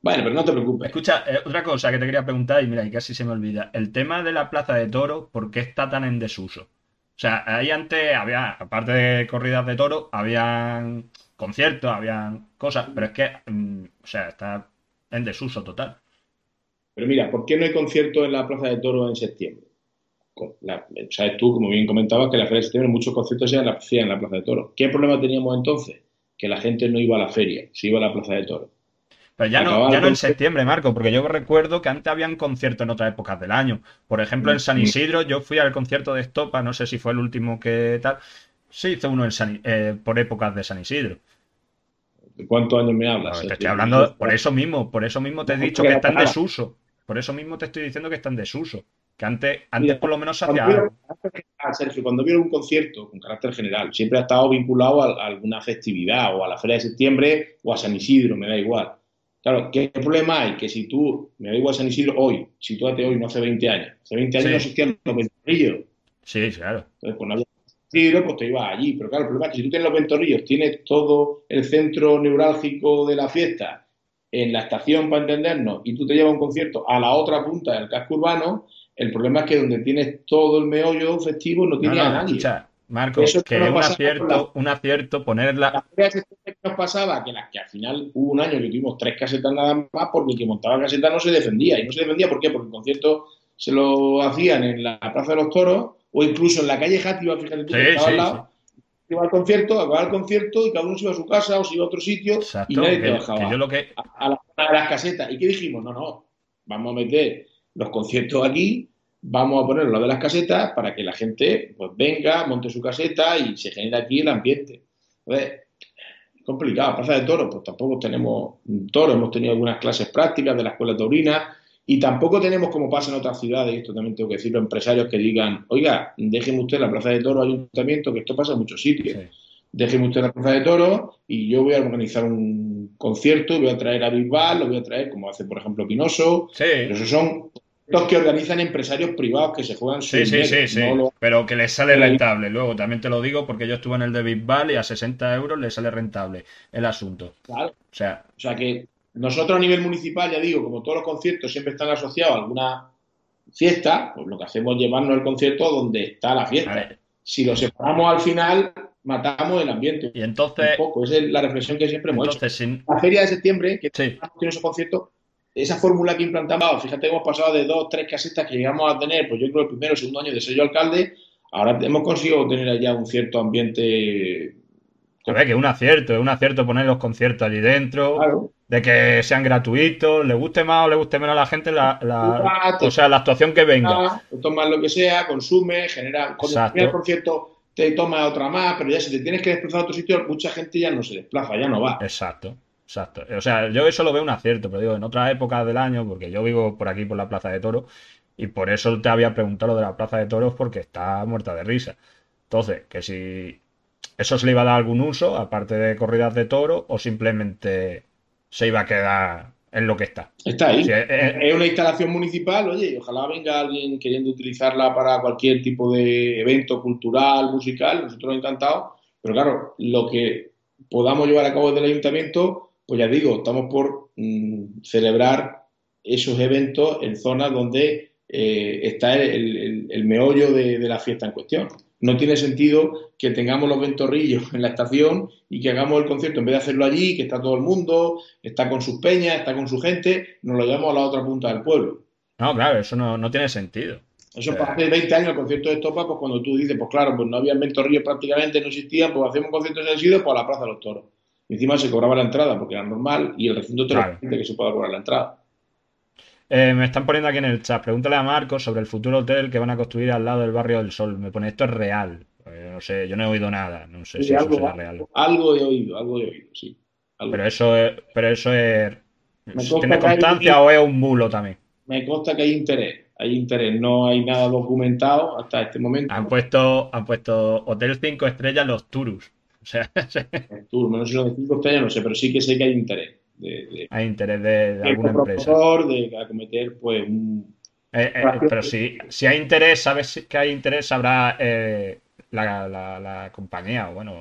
Bueno, pero no te preocupes. Escucha, eh, otra cosa que te quería preguntar, y mira, y casi se me olvida. El tema de la plaza de toro, ¿por qué está tan en desuso? O sea, ahí antes había, aparte de corridas de toro, habían conciertos, habían cosas, pero es que, mm, o sea, está en desuso total. Pero mira, ¿por qué no hay conciertos en la Plaza de Toro en septiembre? Sabes tú, como bien comentabas, que la Feria de septiembre muchos conciertos se en la, en la Plaza de Toro. ¿Qué problema teníamos entonces? Que la gente no iba a la feria, se iba a la Plaza de Toro. Pero ya no, ya no en septiembre, Marco, porque yo recuerdo que antes habían conciertos en otras épocas del año. Por ejemplo, en San mm. Isidro, yo fui al concierto de Estopa, no sé si fue el último que tal. Se hizo uno en eh, por épocas de San Isidro. ¿De cuántos años me hablas? te estoy hablando por eso mismo, por eso mismo te he dicho que está en desuso. Por eso mismo te estoy diciendo que está en desuso. Que antes, antes por lo menos se hacía algo. Sergio, cuando vieron un concierto con carácter general, siempre ha estado vinculado a, alguna festividad, o a la Feria de Septiembre, o a San Isidro, me da igual. Claro, ¿qué problema hay? Que si tú, me da igual San Isidro hoy, sitúate hoy, no hace 20 años. Hace 20 años no existían los ventorrillos. Sí, claro. Entonces, cuando había pues te ibas allí. Pero claro, el problema es que si tú tienes los ventorrillos, tienes todo el centro neurálgico de la fiesta en la estación para entendernos y tú te llevas un concierto a la otra punta del casco urbano, el problema es que donde tienes todo el meollo festivo no tiene a nadie. Marco, que es un acierto, un acierto ponerla. La que nos pasaba que, que al final hubo un año que tuvimos tres casetas nada más porque el que montaba caseta no se defendía. ¿Y no se defendía por qué? Porque el concierto se lo hacían en la Plaza de los Toros o incluso en la calle Játiva, fíjate tú, que estaba al lado, iba al concierto, acababa el concierto y cada uno se iba a su casa o se iba a otro sitio y nadie lo que... a, a, las casetas. ¿Y qué dijimos? No, no, vamos a meter los conciertos aquí, vamos a poner lo de las casetas para que la gente pues venga, monte su caseta y se genere aquí el ambiente. Entonces, complicado. Plaza de Toros, pues tampoco tenemos toro, hemos tenido algunas clases prácticas de la escuela taurina y tampoco tenemos, como pasa en otras ciudades, y esto también tengo que decirlo, empresarios que digan, oiga, déjeme usted la Plaza de Toro Ayuntamiento, que esto pasa en muchos sitios. Déjeme usted la Plaza de Toro y yo voy a organizar un concierto, voy a traer a Bisbal, lo voy a traer como hace, por ejemplo, Pinoso. Sí. Pero esos son Los que organizan empresarios privados que se juegan Sí, sí, sí, sí. Pero que les sale rentable. Luego, también te lo digo porque yo estuve en el de Bisbal y a 60 euros les sale rentable el asunto. Claro. O sea, o sea que nosotros a nivel municipal, ya digo, como todos los conciertos siempre están asociados a alguna fiesta, pues lo que hacemos es llevarnos el concierto donde está la fiesta. Si lo separamos al final, matamos el ambiente. Y entonces. Un poco. Esa es la reflexión que siempre hemos hecho. La feria de septiembre, que tiene esos conciertos, esa fórmula que implantamos, fíjate, hemos pasado de dos, tres casetas que llegamos a tener, pues yo creo el primero o segundo año de sello alcalde, ahora hemos conseguido tener allá un cierto ambiente. A ver, que es un acierto, es un acierto poner los conciertos allí dentro, de que sean gratuitos, le guste más o le guste menos a la gente, la, o sea, la actuación que venga. Tomas lo que sea, consume, genera. Cuando el concierto te toma otra más, pero ya si te tienes que desplazar a otro sitio, mucha gente ya no se desplaza, ya no va. Exacto. Exacto. O sea, yo eso lo veo un acierto, pero digo, en otras épocas del año, porque yo vivo por aquí, por la Plaza de Toros, y por eso te había preguntado lo de la Plaza de Toros, porque está muerta de risa. Entonces, que si eso se le iba a dar algún uso, aparte de corridas de toro, o simplemente se iba a quedar en lo que está. Está ahí. es, una instalación municipal, oye, ojalá venga alguien queriendo utilizarla para cualquier tipo de evento cultural, musical, nosotros encantados, pero claro, lo que podamos llevar a cabo desde el ayuntamiento pues ya digo, estamos por mm, celebrar esos eventos en zonas donde eh, está el, meollo de, la fiesta en cuestión. No tiene sentido que tengamos los ventorrillos en la estación y que hagamos el concierto, en vez de hacerlo allí, que está todo el mundo, está con sus peñas, está con su gente, nos lo llevamos a la otra punta del pueblo. No, claro, eso no, tiene sentido. Eso para hace 20 años el concierto de Estopa, pues cuando tú dices, pues claro, pues no había ventorrillos prácticamente, no existían, pues hacemos un concierto en el Sido, pues a la Plaza de los Toros encima se cobraba la entrada porque era normal y el recinto te lo que se pueda cobrar la entrada. Eh, me están poniendo aquí en el chat. Pregúntale a Marcos sobre el futuro hotel que van a construir al lado del barrio del Sol. Me pone esto es real. Eh, no sé, yo no he oído nada. No sé si algo, eso será real. Algo he oído, algo he oído, sí. Pero eso es, pero eso es. ¿Tiene constancia o es un bulo también? Me consta que hay interés. Hay interés, no hay nada documentado hasta este momento. Han puesto, han puesto Hotel 5 estrellas los Turus. Sea, Tú, menos si son de 5 estrellas, no sé, pero sí que sé que hay interés. hay interés de, de alguna empresa. de acometer, pues, un... Eh, eh, pero si, si hay interés, sabes que hay interés, sabrá eh, la, la, compañía o bueno.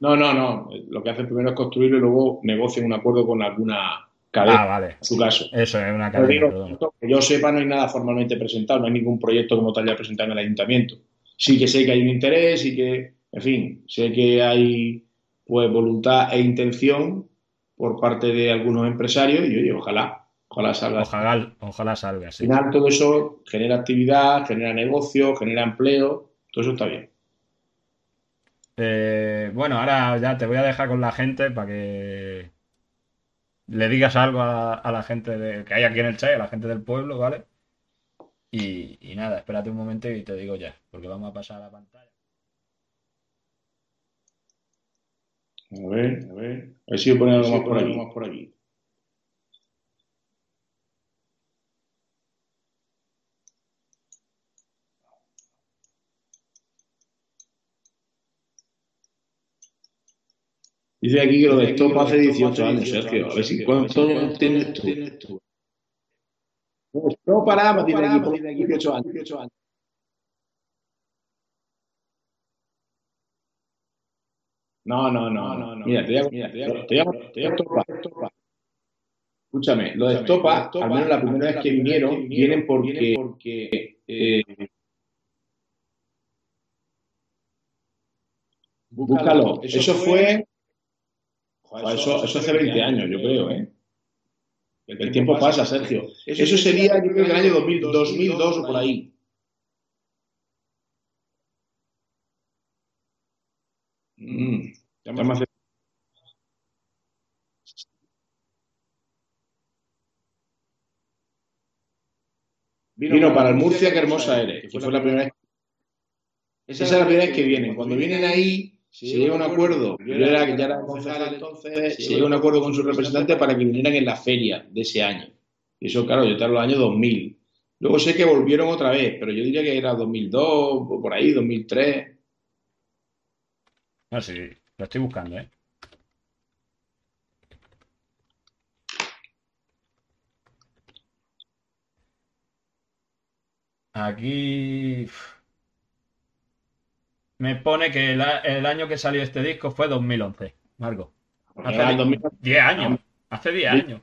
No, no, no. Lo que hace primero es construirlo y luego negocian un acuerdo con alguna cadena. Ah, vale. En su caso. Eso es una cadena. que yo sepa, no hay nada formalmente presentado, no hay ningún proyecto como tal ya presentado en el ayuntamiento. Sí que sé que hay un interés y que en fin, sé que hay pues voluntad e intención por parte de algunos empresarios y oye, ojalá, ojalá salga. Ojalá, ojalá salga, sí. Al final todo eso genera actividad, genera negocio, genera empleo, todo eso está bien. Eh, bueno, ahora ya te voy a dejar con la gente para que le digas algo a, la gente de, que hay aquí en el chat, a la gente del pueblo, ¿vale? Y, y nada, espérate un momento y te digo ya, porque vamos a pasar a la pantalla. A ver, a ver. A ver si yo pongo algo más por aquí. Más por aquí. Dice aquí que lo de Stop hace 18 años, Sergio. A ver si cuánto tienes tú. No, para, tiene aquí 18 años. No, no, no, no, no. Mira, te llamo, mira, te. Escúchame, lo de Estopa, al menos la primera vez que vinieron, vienen porque, eh, búscalo. Eso fue, eso, eso hace 20 años, yo creo, ¿eh? El tiempo pasa, Sergio. Eso sería, yo creo, el año 2002 o por ahí. Vino, para el Murcia, qué hermosa eres. fue la primera vez. Esa es la primera vez que vienen. Cuando vienen ahí, se llega a un acuerdo. Yo era, ya era concejal entonces, se llega a un acuerdo con su representante para que vinieran en la feria de ese año. Y eso, claro, yo te hablo del año 2000. Luego sé que volvieron otra vez, pero yo diría que era 2002, o por ahí, 2003. No, sí, lo estoy buscando, ¿eh? Aquí me pone que el, año que salió este disco fue 2011, Marco. Hace 10 años. Hace 10 años.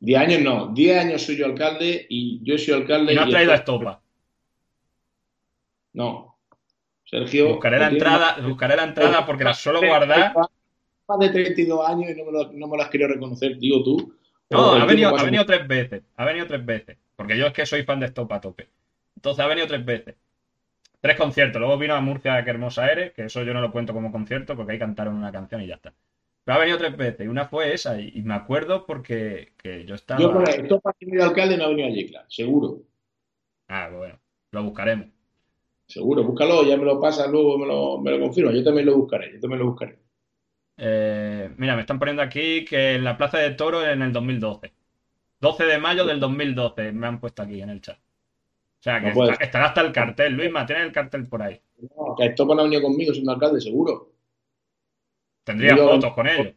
10 años no, 10 años soy yo alcalde y yo soy alcalde. Y no has traído a estopa. No. Sergio. Buscaré la entrada, buscaré la entrada porque la suelo guardar. Más de 32 años y no me, lo, no me las quiero reconocer, digo tú. No, ha venido, ha venido tres veces. Ha venido tres veces. Porque yo es que soy fan de Estopa a tope. Entonces ha venido tres veces. Tres conciertos. Luego vino a Murcia, que hermosa eres, que eso yo no lo cuento como concierto porque ahí cantaron una canción y ya está. Pero ha venido tres veces. Y una fue esa. Y, me acuerdo porque yo estaba. Yo con Estopa ha alcalde no ha venido allí, claro. Seguro. Ah, bueno. Lo buscaremos. Seguro, búscalo, ya me lo pasas luego, me lo, me lo confirma. Yo también lo buscaré, yo también lo buscaré. Eh, mira, me están poniendo aquí que en la Plaza de Toro en el 2012. 12 de mayo del 2012 me han puesto aquí en el chat. O sea, que estará hasta el cartel. Luisma, tiene el cartel por ahí. No, que esto van a venir conmigo siendo alcalde, seguro. Tendría fotos con ellos.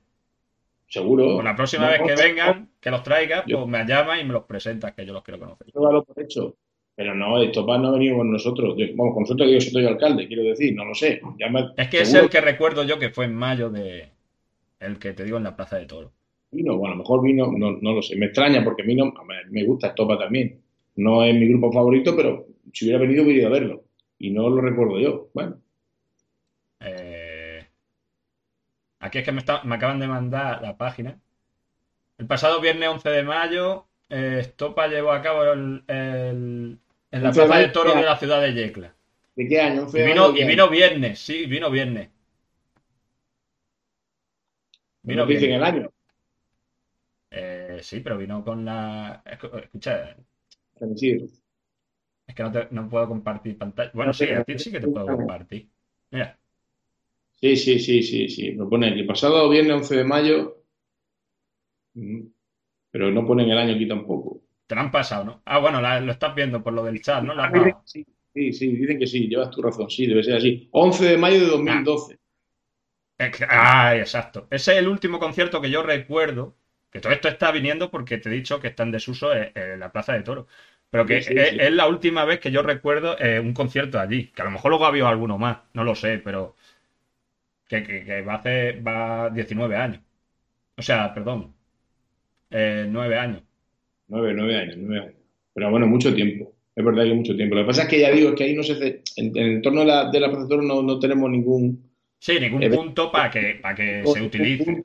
Seguro. Con la próxima vez que vengan, que los traiga, pues me llamas y me los presentas, que yo los quiero conocer. Yo por hecho. Pero no, esto no ha venido con nosotros. Vamos, con nosotros yo soy alcalde, quiero decir, no lo sé. es que es el que recuerdo yo que fue en mayo de. El que te digo en la Plaza de Toro. Vino, bueno, a lo mejor vino, no, no lo sé. Me extraña porque vino, me gusta Estopa también. No es mi grupo favorito, pero si hubiera venido hubiera ido a verlo. Y no lo recuerdo yo. Bueno. Eh, aquí es que me, me acaban de mandar la página. El pasado viernes 11 de mayo eh, Estopa llevó a cabo el, en la plaza de toros de la ciudad de Yecla. ¿De qué año? Y vino, y vino viernes, sí, vino viernes. Vino viernes. en el año? Eh, sí, pero vino con la. Escucha. Es que no, te, no puedo compartir pantalla. Bueno, sí, a ti sí que te puedo compartir. Mira. Sí, sí, sí, sí, sí. Me pone aquí. Pasado viernes 11 de mayo. Pero no ponen el año aquí tampoco. Te lo han pasado, ¿no? Ah, bueno, lo estás viendo por lo del chat, ¿no? sí, sí, sí, dicen que sí, llevas tu razón, sí, debe ser así. 11 de mayo de 2012. Ah, exacto. Ese es el último concierto que yo recuerdo, que todo esto está viniendo porque te he dicho que está en desuso en, la Plaza de Toro. Pero que es, la última vez que yo recuerdo eh, un concierto allí. Que a lo mejor luego ha habido alguno más, no lo sé, pero que, va a hacer va 19 años. O sea, perdón, eh, nueve años. Nueve, nueve años, nueve años. Pero bueno, mucho tiempo. Es verdad que mucho tiempo. Lo que pasa es que ya digo, es que ahí no se hace, en, el entorno de la, de la no, no tenemos ningún... Sí, ningún punto para que, para que se utilice.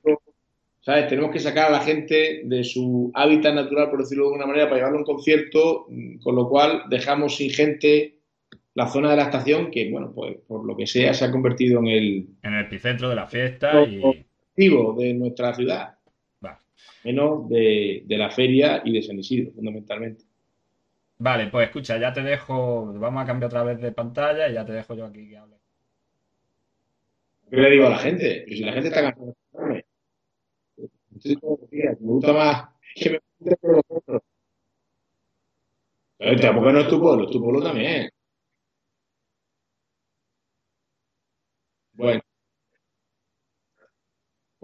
¿Sabes? Tenemos que sacar a la gente de su hábitat natural, por decirlo de alguna manera, para llevarlo a un concierto, con lo cual dejamos sin gente la zona de la estación que, bueno, pues por lo que sea, se ha convertido en el... En el epicentro de la fiesta y... de nuestra ciudad menos de, la feria y de San Isidro, fundamentalmente. Vale, pues escucha, ya te dejo, vamos a cambiar otra vez de pantalla y ya te dejo yo aquí que hable. ¿Qué le digo a la gente? Que si la gente está cansada de me gusta más que me guste por los otros. Tampoco no es tu pueblo, es tu pueblo también. Bueno.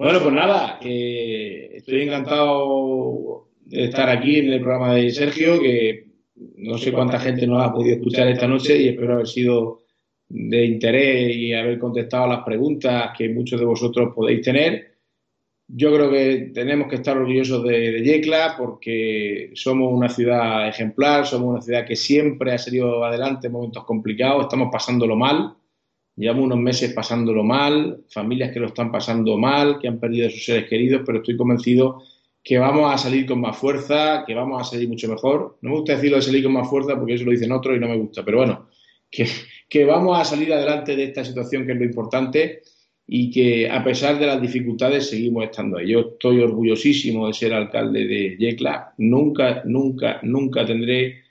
Bueno, pues nada, estoy encantado de estar aquí en el programa de Sergio, que no sé cuánta gente nos ha podido escuchar esta noche y espero haber sido de interés y haber contestado las preguntas que muchos de vosotros podéis tener. Yo creo que tenemos que estar orgullosos de, de Yecla porque somos una ciudad ejemplar, somos una ciudad que siempre ha salido adelante en momentos complicados, estamos pasándolo mal Llevamos unos meses pasándolo mal, familias que lo están pasando mal, que han perdido a sus seres queridos, pero estoy convencido que vamos a salir con más fuerza, que vamos a salir mucho mejor. No me gusta decirlo de salir con más fuerza porque eso lo dicen otros y no me gusta, pero bueno, que, que vamos a salir adelante de esta situación que es lo importante y que a pesar de las dificultades seguimos estando ahí. Yo estoy orgullosísimo de ser alcalde de Yecla. Nunca, nunca, nunca tendré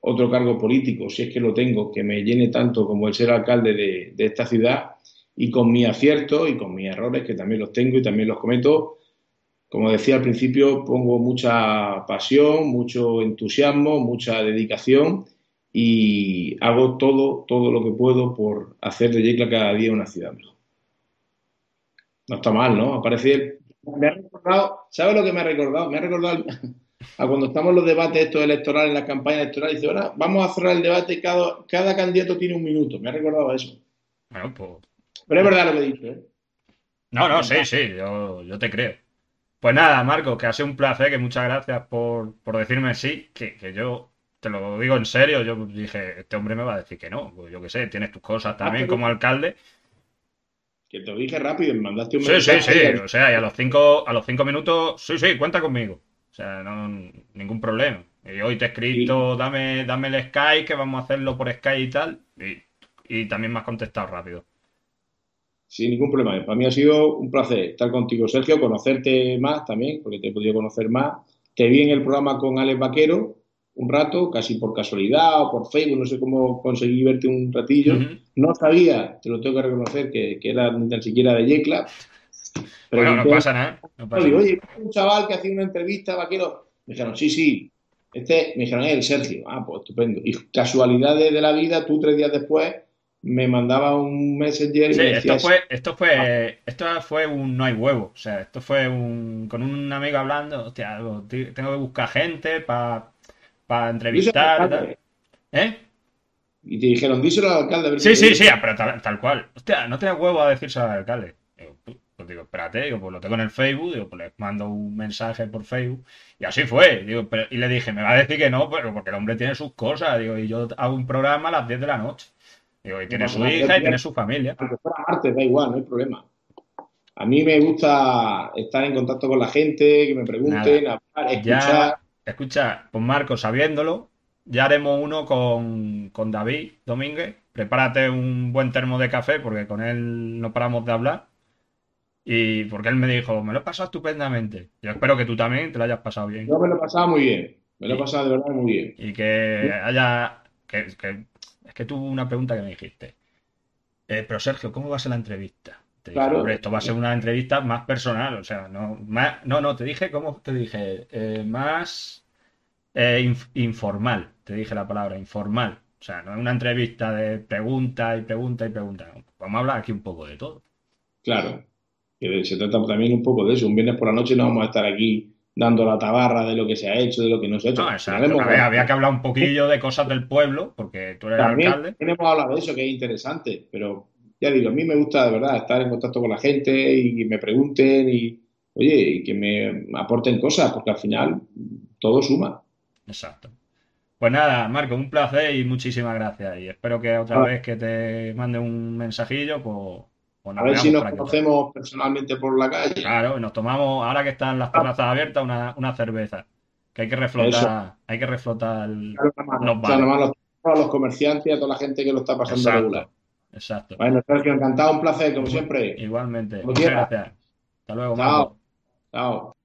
otro cargo político, si es que lo tengo, que me llene tanto como el ser alcalde de, esta ciudad y con mi acierto y con mis errores, que también los tengo y también los cometo. Como decía al principio, pongo mucha pasión, mucho entusiasmo, mucha dedicación y hago todo, todo lo que puedo por hacer de Yecla cada día una ciudad mejor. No está mal, ¿no? Aparece. Me ha recordado, ¿sabes lo que me ha recordado? Me ha recordado a cuando estamos en los debates estos electorales, en la campaña electoral, dice, ahora vamos a cerrar el debate, cada, cada candidato tiene un minuto. Me ha recordado eso. Bueno, pues... Pero es verdad lo que he dicho, ¿eh? No, no, sí, sí, yo, yo te creo. Pues nada, Marco, que ha sido un placer, que muchas gracias por, por decirme sí, que, que yo te lo digo en serio, yo dije, este hombre me va a decir que no, pues yo qué sé, tienes tus cosas también como alcalde. Que te lo dije rápido, me mandaste un Sí, sí, sí, o sea, y a los cinco, a los cinco minutos, sí, sí, cuenta conmigo. O sea, no, ningún problema. Y hoy te he escrito, dame, dame el Skype, que vamos a hacerlo por Skype y tal. Y, y también me has contestado rápido. Sin ningún problema. Para mí ha sido un placer estar contigo, Sergio, conocerte más también, porque te he podido conocer más. Te vi en el programa con Alex Vaquero un rato, casi por casualidad o por Facebook, no sé cómo conseguí verte un ratillo. No sabía, te lo tengo que reconocer, que, que era ni tan siquiera de Yecla. Pero Bueno, no pasa nada. No pasa digo, nada. oye, un chaval que hacía una entrevista, Vaquero. Me dijeron, sí, sí. Este, me dijeron, el Sergio. Ah, pues estupendo. Y casualidades de la vida, tú tres días después me mandaba un messenger y Sí, me esto fue, esto fue, esto fue un no hay huevo. O sea, esto fue un con un amigo hablando, hostia, tengo que buscar gente para entrevistar y tal. ¿Eh? Y te dijeron, díselo al alcalde. a ver Sí, sí, sí, dice". pero tal, tal cual. Hostia, no tienes huevo a decirse al alcalde. Pues digo, espérate, digo, pues lo tengo en el Facebook, digo, pues les mando un mensaje por Facebook. Y así fue. Digo, pero- y le dije, me va a decir que no, pero porque el hombre tiene sus cosas. Digo, y yo hago un programa a las 10 de la noche. Digo, y tiene No, su no, no, hija y tiene su familia. Aunque fuera martes, da igual, no hay problema. A mí me gusta estar en contacto con la gente, que me pregunten, hablar, escuchar. Ya, escucha, pues Marco, sabiéndolo, ya haremos uno con, con David Domínguez. Prepárate un buen termo de café porque con él no paramos de hablar. Y porque él me dijo, me lo he pasado estupendamente. Yo espero que tú también te lo hayas pasado bien. Yo me lo he pasado muy bien. Me lo he pasado de verdad muy bien. Y que haya... Que, que- es que tuvo una pregunta que me dijiste. Eh, pero Sergio, ¿cómo va a ser la entrevista? Te dije, hombre, esto va a ser una entrevista más personal, o sea, no, más, no, no, te dije, ¿cómo te dije? Eh, más eh, inf- informal, te dije la palabra, informal. O sea, no es una entrevista de pregunta y pregunta y pregunta. Vamos a hablar aquí un poco de todo. Claro. Que se trata también un poco de eso. Un viernes por la noche no vamos a estar aquí dando la tabarra de lo que se ha hecho, de lo que no se ha hecho. No, exacto. Había, había que hablar un poquillo de cosas del pueblo, porque tú eres También, alcalde. también hemos hablado de eso, que es interesante, pero ya digo, a mí me gusta de verdad estar en contacto con la gente y que me pregunten y, oye, y que me aporten cosas, porque al final todo suma. Exacto. Pues nada, Marco, un placer y muchísimas gracias. Y espero que otra Ah. vez que te mande un mensajillo, pues, pues A ver si nos aquí. conocemos personalmente por la calle. Claro, y nos tomamos, ahora que están las terrazas abiertas, una, una cerveza. Que hay que reflotar, hay que reflotar el- Claro, los o sea, bares. los- a los comerciantes y a toda la gente que lo está pasando Exacto. regular. Exacto. Bueno, Sergio, encantado, un placer, como siempre. Igualmente. Muchas gracias. Hasta luego, Chao. Chao.